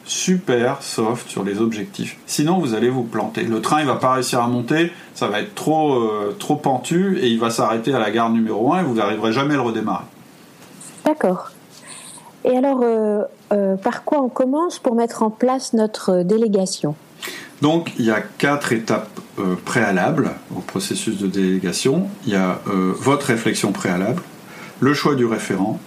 super soft sur les objectifs. Sinon, vous allez vous planter. Le train, il va pas réussir à monter, ça va être trop, euh, trop pentu et il va s'arrêter à la gare numéro 1 et vous n'arriverez jamais à le redémarrer. D'accord. Et alors, euh, euh, par quoi on commence pour mettre en place notre délégation? Donc, il y a quatre étapes préalables au processus de délégation. Il y a votre réflexion préalable, le choix du référent,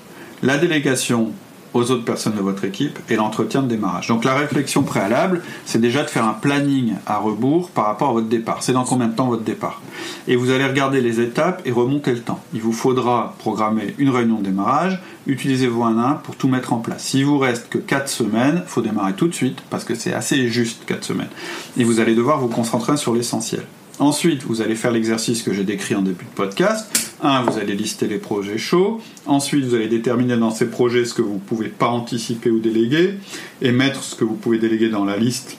la délégation aux autres personnes de votre équipe et l'entretien de démarrage. Donc la réflexion préalable, c'est déjà de faire un planning à rebours par rapport à votre départ. C'est dans combien de temps votre départ Et vous allez regarder les étapes et remonter le temps. Il vous faudra programmer une réunion de démarrage, utilisez vos 1 1 pour tout mettre en place. S'il vous reste que 4 semaines, il faut démarrer tout de suite parce que c'est assez juste 4 semaines. Et vous allez devoir vous concentrer sur l'essentiel. Ensuite, vous allez faire l'exercice que j'ai décrit en début de podcast. Un, vous allez lister les projets chauds. Ensuite, vous allez déterminer dans ces projets ce que vous ne pouvez pas anticiper ou déléguer et mettre ce que vous pouvez déléguer dans la liste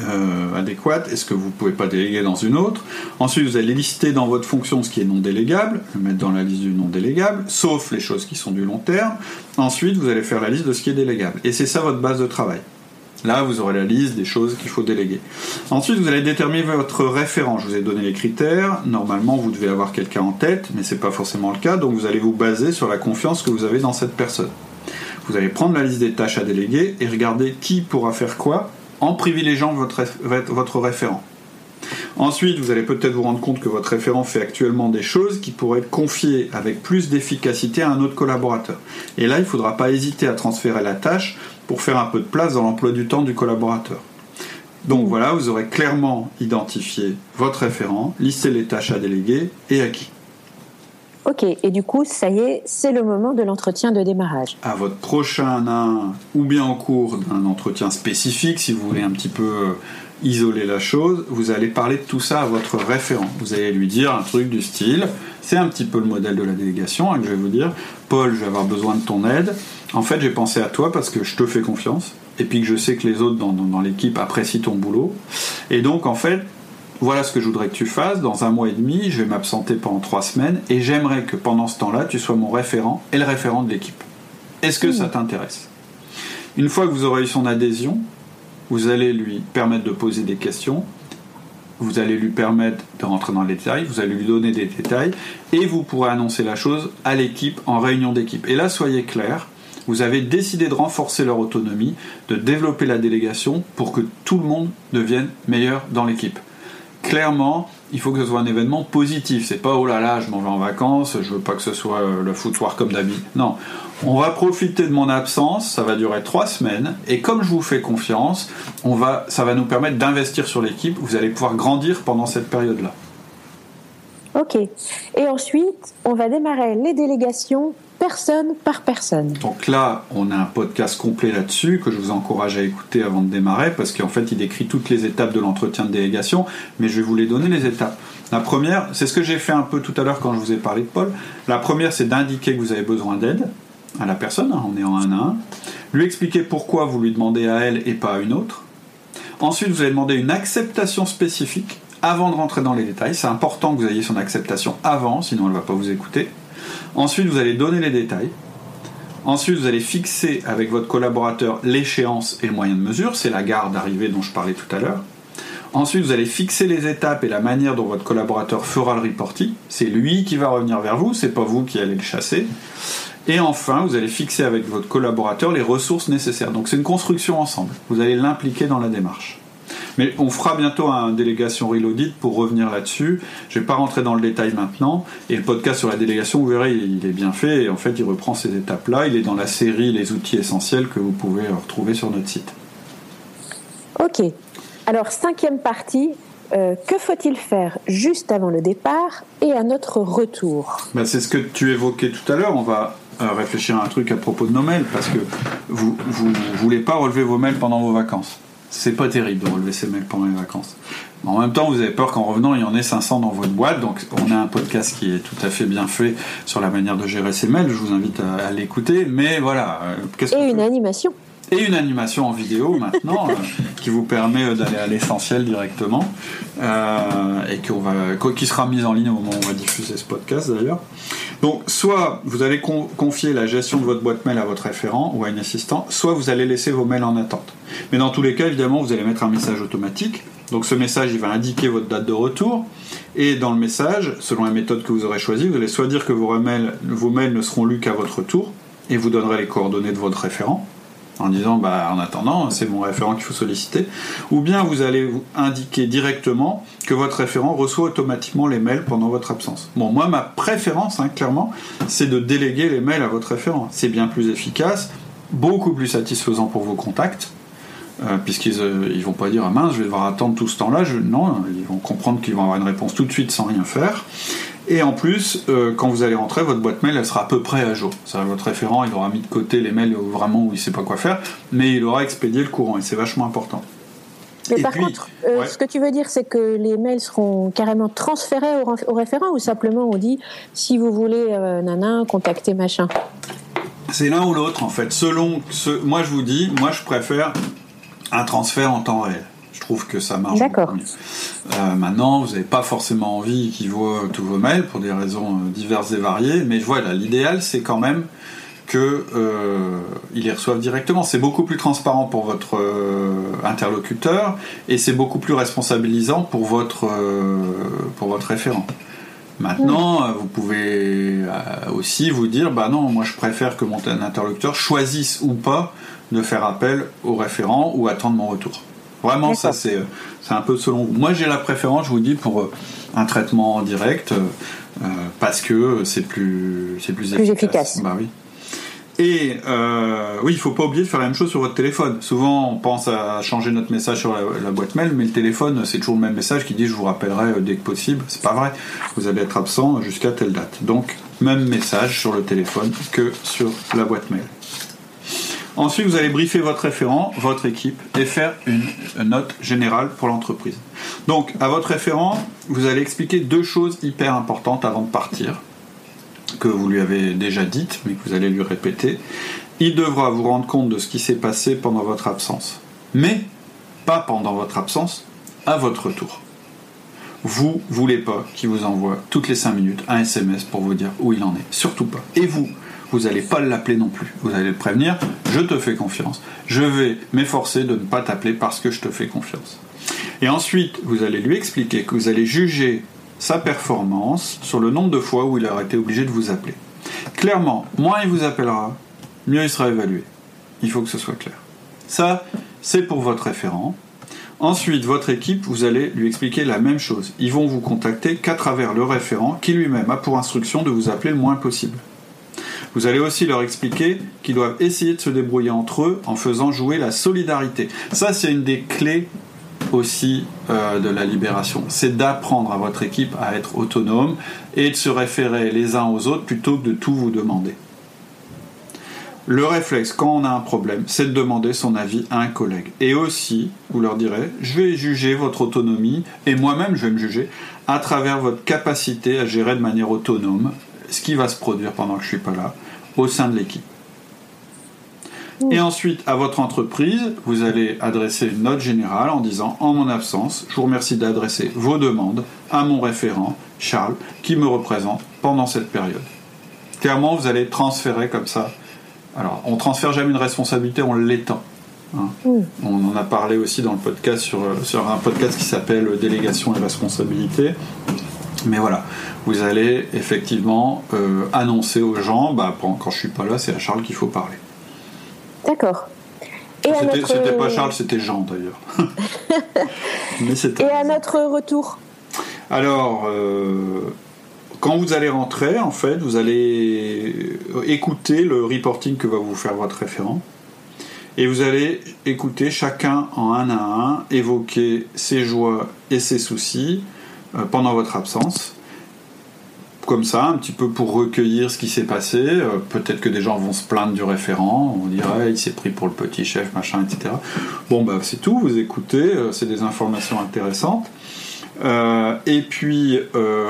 euh, adéquate et ce que vous ne pouvez pas déléguer dans une autre. Ensuite, vous allez lister dans votre fonction ce qui est non délégable, le mettre dans la liste du non délégable, sauf les choses qui sont du long terme. Ensuite, vous allez faire la liste de ce qui est délégable. Et c'est ça votre base de travail. Là, vous aurez la liste des choses qu'il faut déléguer. Ensuite, vous allez déterminer votre référent. Je vous ai donné les critères. Normalement, vous devez avoir quelqu'un en tête, mais ce n'est pas forcément le cas. Donc, vous allez vous baser sur la confiance que vous avez dans cette personne. Vous allez prendre la liste des tâches à déléguer et regarder qui pourra faire quoi en privilégiant votre, votre référent. Ensuite, vous allez peut-être vous rendre compte que votre référent fait actuellement des choses qui pourraient être confiées avec plus d'efficacité à un autre collaborateur. Et là, il ne faudra pas hésiter à transférer la tâche pour faire un peu de place dans l'emploi du temps du collaborateur. Donc voilà, vous aurez clairement identifié votre référent, listé les tâches à déléguer et à qui. Ok, et du coup, ça y est, c'est le moment de l'entretien de démarrage. À votre prochain ou bien en cours d'un entretien spécifique, si vous voulez un petit peu euh, isoler la chose, vous allez parler de tout ça à votre référent. Vous allez lui dire un truc du style, c'est un petit peu le modèle de la délégation, hein, que je vais vous dire, Paul, je vais avoir besoin de ton aide. En fait, j'ai pensé à toi parce que je te fais confiance et puis que je sais que les autres dans, l'équipe apprécient ton boulot. Et donc, en fait, voilà ce que je voudrais que tu fasses. Dans un mois et demi, je vais m'absenter pendant trois semaines et j'aimerais que pendant ce temps-là, tu sois mon référent et le référent de l'équipe. Est-ce que ça t'intéresse? Une fois que vous aurez eu son adhésion, vous allez lui permettre de poser des questions, vous allez lui permettre de rentrer dans les détails, vous allez lui donner des détails et vous pourrez annoncer la chose à l'équipe en réunion d'équipe. Et là, soyez clair, Vous avez décidé de renforcer leur autonomie, de développer la délégation pour que tout le monde devienne meilleur dans l'équipe. Clairement, il faut que ce soit un événement positif. C'est pas oh là là, je m'en vais en vacances, je veux pas que ce soit euh, le foutoir comme d'habitude. Non, on va profiter de mon absence, ça va durer trois semaines, et comme je vous fais confiance, ça va nous permettre d'investir sur l'équipe. Vous allez pouvoir grandir pendant cette période-là. Ok. Et ensuite, on va démarrer les délégations personne par personne. Donc là, on a un podcast complet là-dessus que je vous encourage à écouter avant de démarrer parce qu'en fait, il décrit toutes les étapes de l'entretien de délégation, mais je vais vous les donner les étapes. La première, c'est ce que j'ai fait un peu tout à l'heure quand je vous ai parlé de Paul. La première, c'est d'indiquer que vous avez besoin d'aide à la personne, hein, on est en un à un. Lui expliquer pourquoi vous lui demandez à elle et pas à une autre. Ensuite, vous allez demander une acceptation spécifique avant de rentrer dans les détails. C'est important que vous ayez son acceptation avant, sinon elle ne va pas vous écouter. Ensuite, vous allez donner les détails. Ensuite, vous allez fixer avec votre collaborateur l'échéance et le moyen de mesure. C'est la gare d'arrivée dont je parlais tout à l'heure. Ensuite, vous allez fixer les étapes et la manière dont votre collaborateur fera le reporting. C'est lui qui va revenir vers vous, c'est pas vous qui allez le chasser. Et enfin, vous allez fixer avec votre collaborateur les ressources nécessaires. Donc c'est une construction ensemble. Vous allez l'impliquer dans la démarche. Mais on fera bientôt un délégation Reloaded pour revenir là-dessus. Je ne vais pas rentrer dans le détail maintenant. Et le podcast sur la délégation, vous verrez, il est bien fait. Et en fait, il reprend ces étapes-là. Il est dans la série Les outils essentiels que vous pouvez retrouver sur notre site. Ok. Alors, cinquième partie, euh, que faut-il faire juste avant le départ et à notre retour? Ben, C'est ce que tu évoquais tout à l'heure. On va euh, réfléchir à un truc à propos de nos mails parce que vous ne voulez pas relever vos mails pendant vos vacances c'est pas terrible de relever ses mails pendant les vacances. En même temps, vous avez peur qu'en revenant, il y en ait 500 dans votre boîte. Donc, on a un podcast qui est tout à fait bien fait sur la manière de gérer ses mails. Je vous invite à, l'écouter. Mais voilà. Euh, Et une animation et une animation en vidéo maintenant euh, qui vous permet euh, d'aller à l'essentiel directement euh, et qui sera mise en ligne au moment où on va diffuser ce podcast d'ailleurs. Donc soit vous allez confier la gestion de votre boîte mail à votre référent ou à un assistant, soit vous allez laisser vos mails en attente. Mais dans tous les cas, évidemment, vous allez mettre un message automatique. Donc ce message, il va indiquer votre date de retour. Et dans le message, selon la méthode que vous aurez choisie, vous allez soit dire que vos mails, vos mails ne seront lus qu'à votre retour, et vous donnerez les coordonnées de votre référent, en disant bah, en attendant c'est mon référent qu'il faut solliciter ou bien vous allez vous indiquer directement que votre référent reçoit automatiquement les mails pendant votre absence. Bon moi ma préférence hein, clairement c'est de déléguer les mails à votre référent. C'est bien plus efficace, beaucoup plus satisfaisant pour vos contacts. Euh, puisqu'ils euh, ils vont pas dire ah mince je vais devoir attendre tout ce temps-là non ils vont comprendre qu'ils vont avoir une réponse tout de suite sans rien faire et en plus, euh, quand vous allez rentrer, votre boîte mail, elle sera à peu près à jour. Votre référent, il aura mis de côté les mails vraiment où il ne sait pas quoi faire, mais il aura expédié le courant, et c'est vachement important. Mais par contre, euh, ce que tu veux dire, c'est que les mails seront carrément transférés au, référent ou simplement on dit si vous voulez, euh, nana, contactez machin? C'est l'un ou l'autre en fait. Selon ce, moi je vous dis, moi je préfère un transfert en temps réel. Je trouve que ça marche D'accord. Euh, maintenant, vous n'avez pas forcément envie qu'ils voient tous vos mails pour des raisons euh, diverses et variées, mais voilà, l'idéal c'est quand même qu'ils euh, les reçoivent directement. C'est beaucoup plus transparent pour votre euh, interlocuteur et c'est beaucoup plus responsabilisant pour votre, pour votre référent. Maintenant, vous pouvez aussi vous dire, bah non, moi je préfère que mon interlocuteur choisisse ou pas de faire appel au référent ou attendre mon retour. Vraiment, ça, c'est, c'est un peu selon vous. Moi, j'ai la préférence, je vous dis, pour euh, un traitement en direct, euh, parce que c'est plus, c'est plus, efficace. Bah oui. Et euh, oui, il faut pas oublier de faire la même chose sur votre téléphone. Souvent, on pense à changer notre message sur la, boîte mail, mais le téléphone, c'est toujours le même message qui dit je vous rappellerai dès que possible. C'est pas vrai. Vous allez être absent jusqu'à telle date. Donc, même message sur le téléphone que sur la boîte mail. Ensuite, vous allez briefer votre référent, votre équipe, et faire une note générale pour l'entreprise. Donc, à votre référent, vous allez expliquer deux choses hyper importantes avant de partir, que vous lui avez déjà dites, mais que vous allez lui répéter. Il devra vous rendre compte de ce qui s'est passé pendant votre absence. Mais pas pendant votre absence, à votre retour. Vous voulez pas qu'il vous envoie toutes les 5 minutes un SMS pour vous dire où il en est. Surtout pas. Et vous, vous n'allez pas l'appeler non plus. Vous allez le prévenir, je te fais confiance. Je vais m'efforcer de ne pas t'appeler parce que je te fais confiance. Et ensuite, vous allez lui expliquer que vous allez juger sa performance sur le nombre de fois où il aura été obligé de vous appeler. Clairement, moins il vous appellera, mieux il sera évalué. Il faut que ce soit clair. Ça, c'est pour votre référent. Ensuite, votre équipe, vous allez lui expliquer la même chose. Ils vont vous contacter qu'à travers le référent qui lui-même a pour instruction de vous appeler le moins possible. Vous allez aussi leur expliquer qu'ils doivent essayer de se débrouiller entre eux en faisant jouer la solidarité. Ça, c'est une des clés aussi euh, de la libération. C'est d'apprendre à votre équipe à être autonome et de se référer les uns aux autres plutôt que de tout vous demander. Le réflexe, quand on a un problème, c'est de demander son avis à un collègue. Et aussi, vous leur direz, je vais juger votre autonomie, et moi-même je vais me juger, à travers votre capacité à gérer de manière autonome ce qui va se produire pendant que je ne suis pas là, au sein de l'équipe. Et ensuite, à votre entreprise, vous allez adresser une note générale en disant En mon absence, je vous remercie d'adresser vos demandes à mon référent, Charles, qui me représente pendant cette période. Clairement, vous allez transférer comme ça. Alors, on transfère jamais une responsabilité, on l'étend. Hein. On en a parlé aussi dans le podcast sur, sur un podcast qui s'appelle Délégation et responsabilité. Mais voilà, vous allez effectivement euh, annoncer aux gens, bah, quand je suis pas là, c'est à Charles qu'il faut parler. D'accord. C'était pas Charles, c'était Jean d'ailleurs. Et à notre retour? Alors, euh, quand vous allez rentrer, en fait, vous allez écouter le reporting que va vous faire votre référent. Et vous allez écouter chacun en un à un évoquer ses joies et ses soucis euh, pendant votre absence comme ça, un petit peu pour recueillir ce qui s'est passé. Euh, peut-être que des gens vont se plaindre du référent, on dirait il s'est pris pour le petit chef, machin, etc. Bon, bah c'est tout, vous écoutez, euh, c'est des informations intéressantes. Euh, et puis,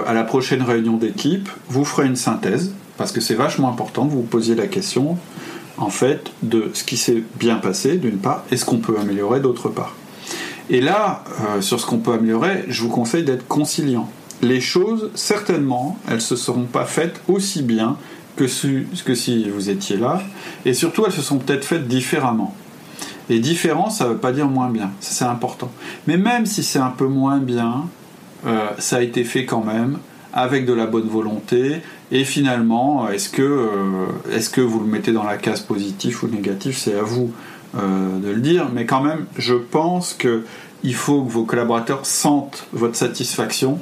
à la prochaine réunion d'équipe, vous ferez une synthèse, parce que c'est vachement important que vous vous posiez la question, en fait, de ce qui s'est bien passé, d'une part, et ce qu'on peut améliorer, d'autre part. Et là, sur ce qu'on peut améliorer, je vous conseille d'être conciliant les choses, certainement, elles ne se seront pas faites aussi bien que, si vous étiez là, et surtout, elles se sont peut-être faites différemment. Et différent, ça ne veut pas dire moins bien, c'est important. Mais même si c'est un peu moins bien, euh, ça a été fait quand même, avec de la bonne volonté, et finalement, est-ce que, euh, vous le mettez dans la case positif ou négatif, c'est à vous euh, de le dire, mais quand même, je pense qu'il faut que vos collaborateurs sentent votre satisfaction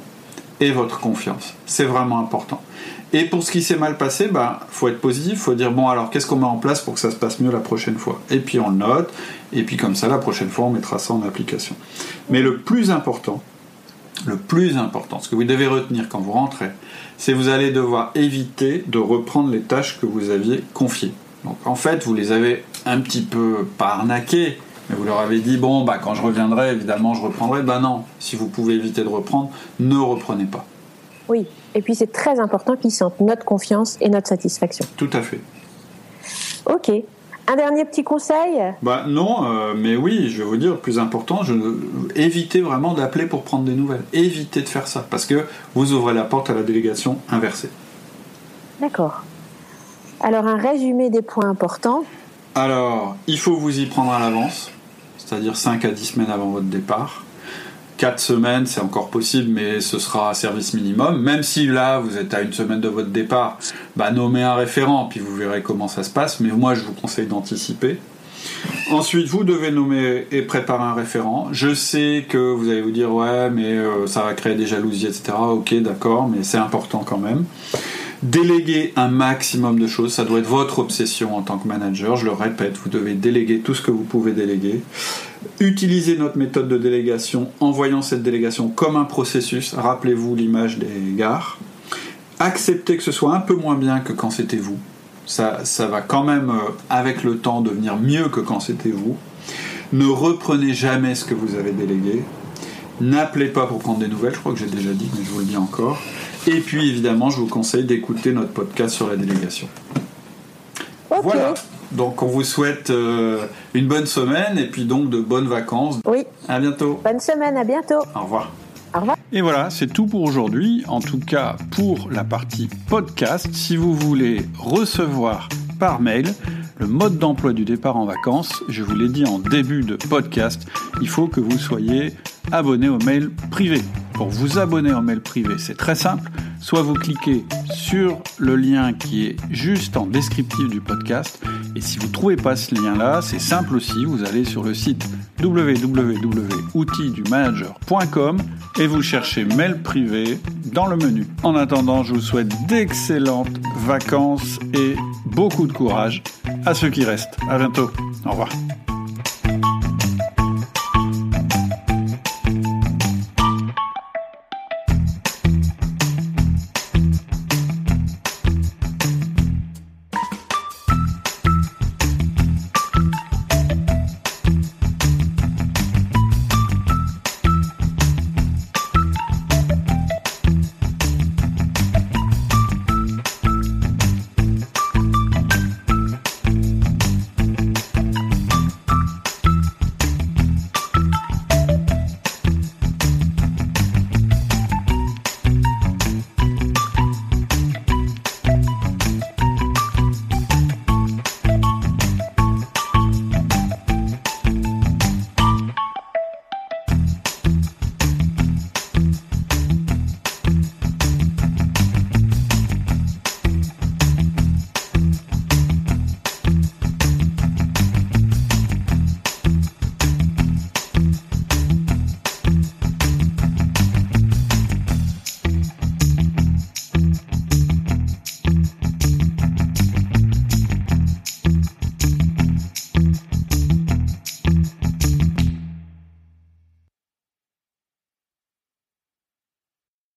et votre confiance. C'est vraiment important. Et pour ce qui s'est mal passé, il bah, faut être positif, faut dire bon alors qu'est-ce qu'on met en place pour que ça se passe mieux la prochaine fois? Et puis on le note, et puis comme ça la prochaine fois on mettra ça en application. Mais le plus important, le plus important, ce que vous devez retenir quand vous rentrez, c'est vous allez devoir éviter de reprendre les tâches que vous aviez confiées. Donc en fait vous les avez un petit peu pas arnaquées, mais vous leur avez dit, bon, bah, quand je reviendrai, évidemment, je reprendrai. Ben non, si vous pouvez éviter de reprendre, ne reprenez pas. Oui, et puis c'est très important qu'ils sentent notre confiance et notre satisfaction. Tout à fait. Ok. Un dernier petit conseil? Bah, Non, euh, mais oui, je vais vous dire, le plus important, je... évitez vraiment d'appeler pour prendre des nouvelles. Évitez de faire ça, parce que vous ouvrez la porte à la délégation inversée. D'accord. Alors, un résumé des points importants. Alors, il faut vous y prendre à l'avance c'est-à-dire 5 à 10 semaines avant votre départ. 4 semaines, c'est encore possible, mais ce sera un service minimum. Même si là, vous êtes à une semaine de votre départ, bah, nommez un référent, puis vous verrez comment ça se passe. Mais moi, je vous conseille d'anticiper. Ensuite, vous devez nommer et préparer un référent. Je sais que vous allez vous dire, ouais, mais euh, ça va créer des jalousies, etc. Ok, d'accord, mais c'est important quand même. Déléguer un maximum de choses, ça doit être votre obsession en tant que manager. Je le répète, vous devez déléguer tout ce que vous pouvez déléguer. Utilisez notre méthode de délégation en voyant cette délégation comme un processus. Rappelez-vous l'image des gares. Acceptez que ce soit un peu moins bien que quand c'était vous. Ça, ça va quand même, euh, avec le temps, devenir mieux que quand c'était vous. Ne reprenez jamais ce que vous avez délégué. N'appelez pas pour prendre des nouvelles, je crois que j'ai déjà dit, mais je vous le dis encore. Et puis évidemment, je vous conseille d'écouter notre podcast sur la délégation. Voilà. Donc on vous souhaite euh, une bonne semaine et puis donc de bonnes vacances. Oui. À bientôt. Bonne semaine, à bientôt. Au revoir. Au revoir. Et voilà, c'est tout pour aujourd'hui. En tout cas, pour la partie podcast, si vous voulez recevoir par mail le mode d'emploi du départ en vacances, je vous l'ai dit en début de podcast, il faut que vous soyez abonné au mail privé. Pour vous abonner au mail privé, c'est très simple. Soit vous cliquez sur le lien qui est juste en descriptif du podcast Et si vous ne trouvez pas ce lien-là, c'est simple aussi, vous allez sur le site www.outildumanager.com et vous cherchez mail privé dans le menu. En attendant, je vous souhaite d'excellentes vacances et beaucoup de courage à ceux qui restent. À bientôt. Au revoir.